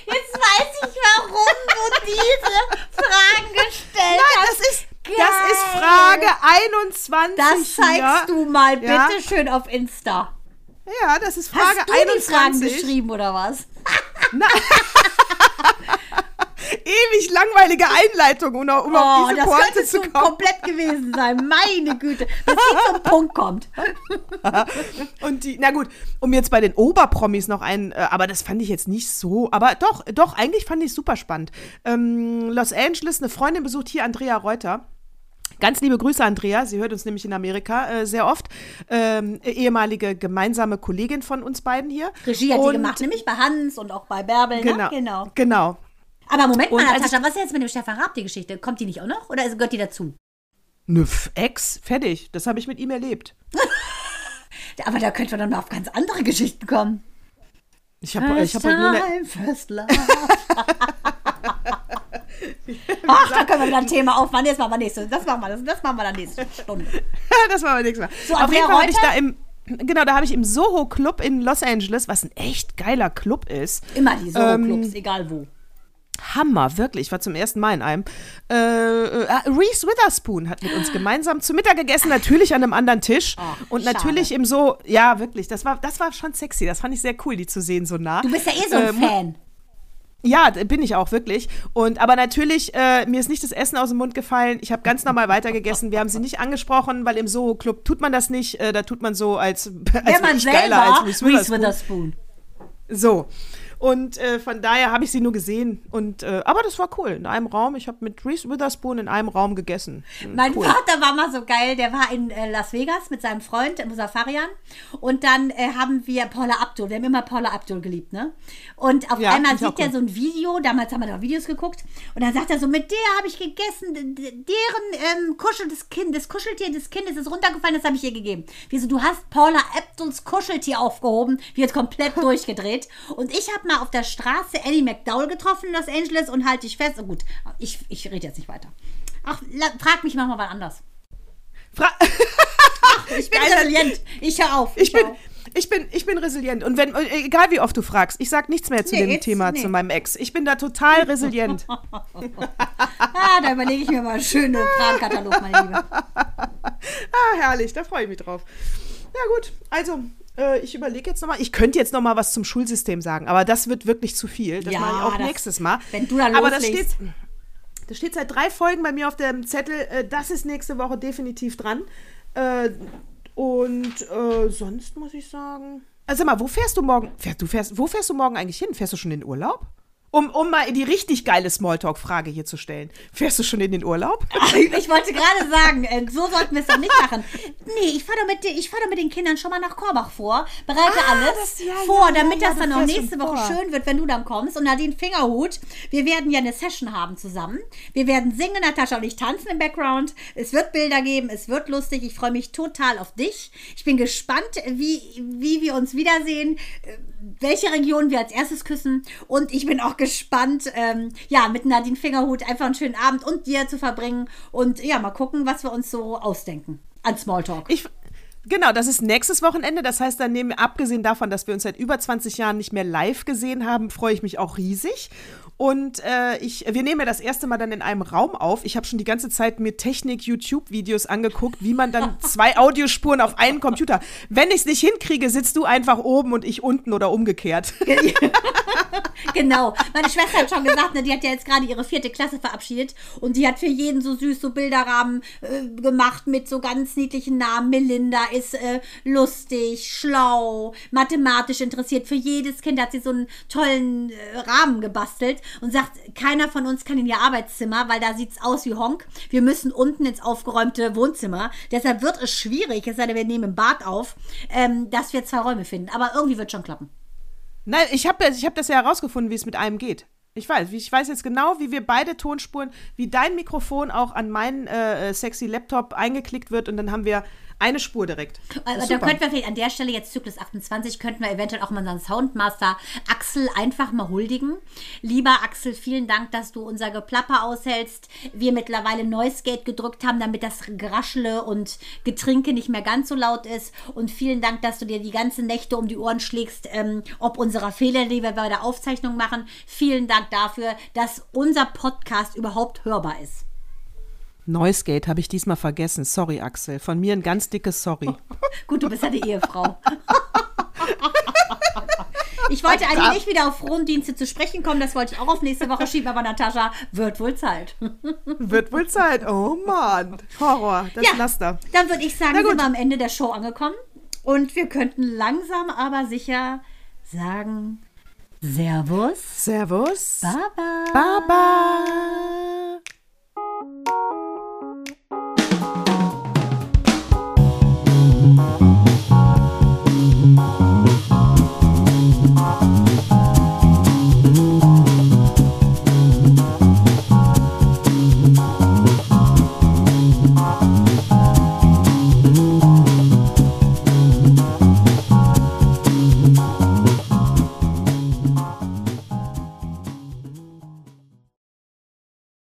Jetzt weiß ich, warum du diese Fragen gestellt Nein, das ist, das ist Frage 21 Das zeigst hier. du mal bitte Ja. schön auf Insta. Ja, das ist Frage Hast du die Fragen 21. geschrieben oder was? ewig langweilige Einleitung, um, um Oh, auf diese das Pointe zu kommen. komplett gewesen sein. Meine Güte. Bis sie zum Punkt kommt. Und die, na gut, um jetzt bei den Oberpromis noch ein, äh, aber das fand ich jetzt nicht so, aber doch, doch, eigentlich fand ich es super spannend. Ähm, Los Angeles, eine Freundin besucht hier Andrea Reuter. Ganz liebe Grüße, Andrea. Sie hört uns nämlich in Amerika äh, sehr oft. Ähm, ehemalige gemeinsame Kollegin von uns beiden hier. Regie hat Und- die gemacht, nämlich bei Hans und auch bei Bärbel. Genau, Ne? genau. genau. Aber Moment mal, Natascha, was ist jetzt mit dem Stefan Raab, die Geschichte? Kommt die nicht auch noch? Oder gehört die dazu? Nüff, Ex, fertig. Das habe ich mit ihm erlebt. Aber da könnte man dann mal auf ganz andere Geschichten kommen. Ich habe ich hab heute nur eine, first love. Ach, da können wir wieder ein Thema aufmachen. Das machen wir nächste. Das machen wir, das, das machen wir dann nächste Stunde. das war aber nichts mehr. So, Auf jeden Fall habe ich da im, genau, da habe ich im Soho Club in Los Angeles, was ein echt geiler Club ist. Immer die Ähm, Soho-Clubs, egal wo. Hammer, wirklich. Ich war zum ersten Mal in einem. Äh, äh, Reese Witherspoon hat mit uns gemeinsam zu Mittag gegessen, natürlich an einem anderen Tisch. Ach, und schade. natürlich im so, ja, wirklich, das war, das war schon sexy. Das fand ich sehr cool, die zu sehen so nah. Du bist ja eh so ein Ähm, Fan. Ja, bin ich auch wirklich. Und aber natürlich, äh, mir ist nicht das Essen aus dem Mund gefallen. Ich habe ganz normal weitergegessen. Wir haben sie nicht angesprochen, weil im Soho Club tut man das nicht. Äh, da tut man so als, als Wenn man selber geiler als Reese Reese Witherspoon. Witherspoon. So. Und äh, von daher habe ich sie nur gesehen. Und, äh, aber das war cool. In einem Raum. Ich habe mit Reese Witherspoon in einem Raum gegessen. Hm, Mein cool. Vater war mal so geil, der war in äh, Las Vegas mit seinem Freund Musafarian und dann äh, haben wir Paula Abdul, wir haben immer Paula Abdul geliebt, ne? Und auf Ja, einmal sieht er cool. so ein Video, damals haben wir noch Videos geguckt und dann sagt er so, mit der habe ich gegessen, deren ähm, Kuschel des Kind, das Kuscheltier des Kindes ist runtergefallen, das habe ich ihr gegeben. Wie so, du hast Paula Abduls Kuscheltier aufgehoben, jetzt komplett durchgedreht und ich habe mal auf der Straße Ellie McDowell getroffen in Los Angeles und halte ich fest, oh gut, ich, ich rede jetzt nicht weiter. Ach, frag mich manchmal was anders. Fra Ich bin Geiler- resilient. Ich höre auf. ich bin. hör auf. Ich bin, ich bin resilient. Und wenn, äh, egal wie oft du fragst, ich sag nichts mehr zu Nee, dem jetzt- Thema, nee. zu meinem Ex. Ich bin da total resilient. Ah, da überlege ich mir mal einen schönen Fragenkatalog, meine Liebe. Ah, herrlich, da freue ich mich drauf. Ja, gut, also. Äh, Ich überlege jetzt nochmal, ich könnte jetzt nochmal was zum Schulsystem sagen, aber das wird wirklich zu viel. Das Ja, mache ich auch das- nächstes Mal. wenn du da Aber das loslegst. steht, das steht seit drei Folgen bei mir auf dem Zettel. äh, Das ist nächste Woche definitiv dran. Äh, Und äh, sonst muss ich sagen. Also sag mal, wo fährst du morgen? Fährst, du fährst, wo fährst du morgen eigentlich hin? Fährst du schon in den Urlaub? Um, um mal die richtig geile Smalltalk-Frage hier zu stellen. Fährst du schon in den Urlaub? Ich wollte gerade sagen, äh, so sollten wir es doch nicht machen. Nee, ich fahre doch, mit ich fahr doch mit den Kindern schon mal nach Korbach vor, bereite Ah, alles das- ja, vor, ja, damit ja, das dann auch nächste Woche vor. schön wird, wenn du dann kommst. Und Nadine Fingerhut, wir werden ja eine Session haben zusammen. Wir werden singen, Natascha und ich tanzen im Background. Es wird Bilder geben, es wird lustig. Ich freue mich total auf dich. Ich bin gespannt, wie, wie wir uns wiedersehen, äh, welche Region wir als erstes küssen. Und ich bin auch gespannt, ähm, ja, mit Nadine Fingerhut einfach einen schönen Abend und dir zu verbringen. Und ja, mal gucken, was wir uns so ausdenken an Smalltalk. Ich, genau, das ist nächstes Wochenende. Das heißt, dann nehmen, abgesehen davon, dass wir uns seit über 20 Jahren nicht mehr live gesehen haben, freue ich mich auch riesig. Und äh, ich, wir nehmen ja das erste Mal dann in einem Raum auf. Ich habe schon die ganze Zeit mir Technik-YouTube-Videos angeguckt, wie man dann zwei Audiospuren auf einen Computer. Wenn ich es nicht hinkriege, sitzt du einfach oben und ich unten oder umgekehrt. Genau. Meine Schwester hat schon gesagt, ne, die hat ja jetzt gerade ihre vierte Klasse verabschiedet und die hat für jeden so süß so Bilderrahmen äh, gemacht mit so ganz niedlichen Namen. Melinda ist äh, lustig, schlau, mathematisch interessiert. Für jedes Kind hat sie so einen tollen äh, Rahmen gebastelt und sagt, keiner von uns kann in ihr Arbeitszimmer, weil da sieht's aus wie Honk. Wir müssen unten ins aufgeräumte Wohnzimmer. Deshalb wird es schwierig, es sei denn, wir nehmen im Bad auf, ähm, dass wir zwei Räume finden. Aber irgendwie wird schon klappen. Nein, ich habe ich hab das ja herausgefunden, wie es mit einem geht. Ich weiß, ich weiß jetzt genau, wie wir beide Tonspuren, wie dein Mikrofon auch an meinen äh, äh, sexy Laptop eingeklickt wird und dann haben wir eine Spur direkt. Also, da könnten wir vielleicht an der Stelle jetzt Zyklus 28, könnten wir eventuell auch mal unseren Soundmaster Axel einfach mal huldigen. Lieber Axel, vielen Dank, dass du unser Geplapper aushältst. Wir mittlerweile Noise Gate gedrückt haben, damit das Geraschle und Getrinke nicht mehr ganz so laut ist. Und vielen Dank, dass du dir die ganzen Nächte um die Ohren schlägst, ähm, ob unserer Fehler, die wir bei der Aufzeichnung machen. Vielen Dank dafür, dass unser Podcast überhaupt hörbar ist. Noisegate habe ich diesmal vergessen. Sorry, Axel. Von mir ein ganz dickes Sorry. Gut, du bist ja die Ehefrau. Ich wollte eigentlich nicht wieder auf Frondienste zu sprechen kommen, das wollte ich auch auf nächste Woche schieben, aber Natascha, wird wohl Zeit. Wird wohl Zeit. Oh Mann. Horror. Das Ja, Laster. dann würde ich sagen, sind wir am Ende der Show angekommen und wir könnten langsam aber sicher sagen Servus, Servus. Baba. Baba. Thank you.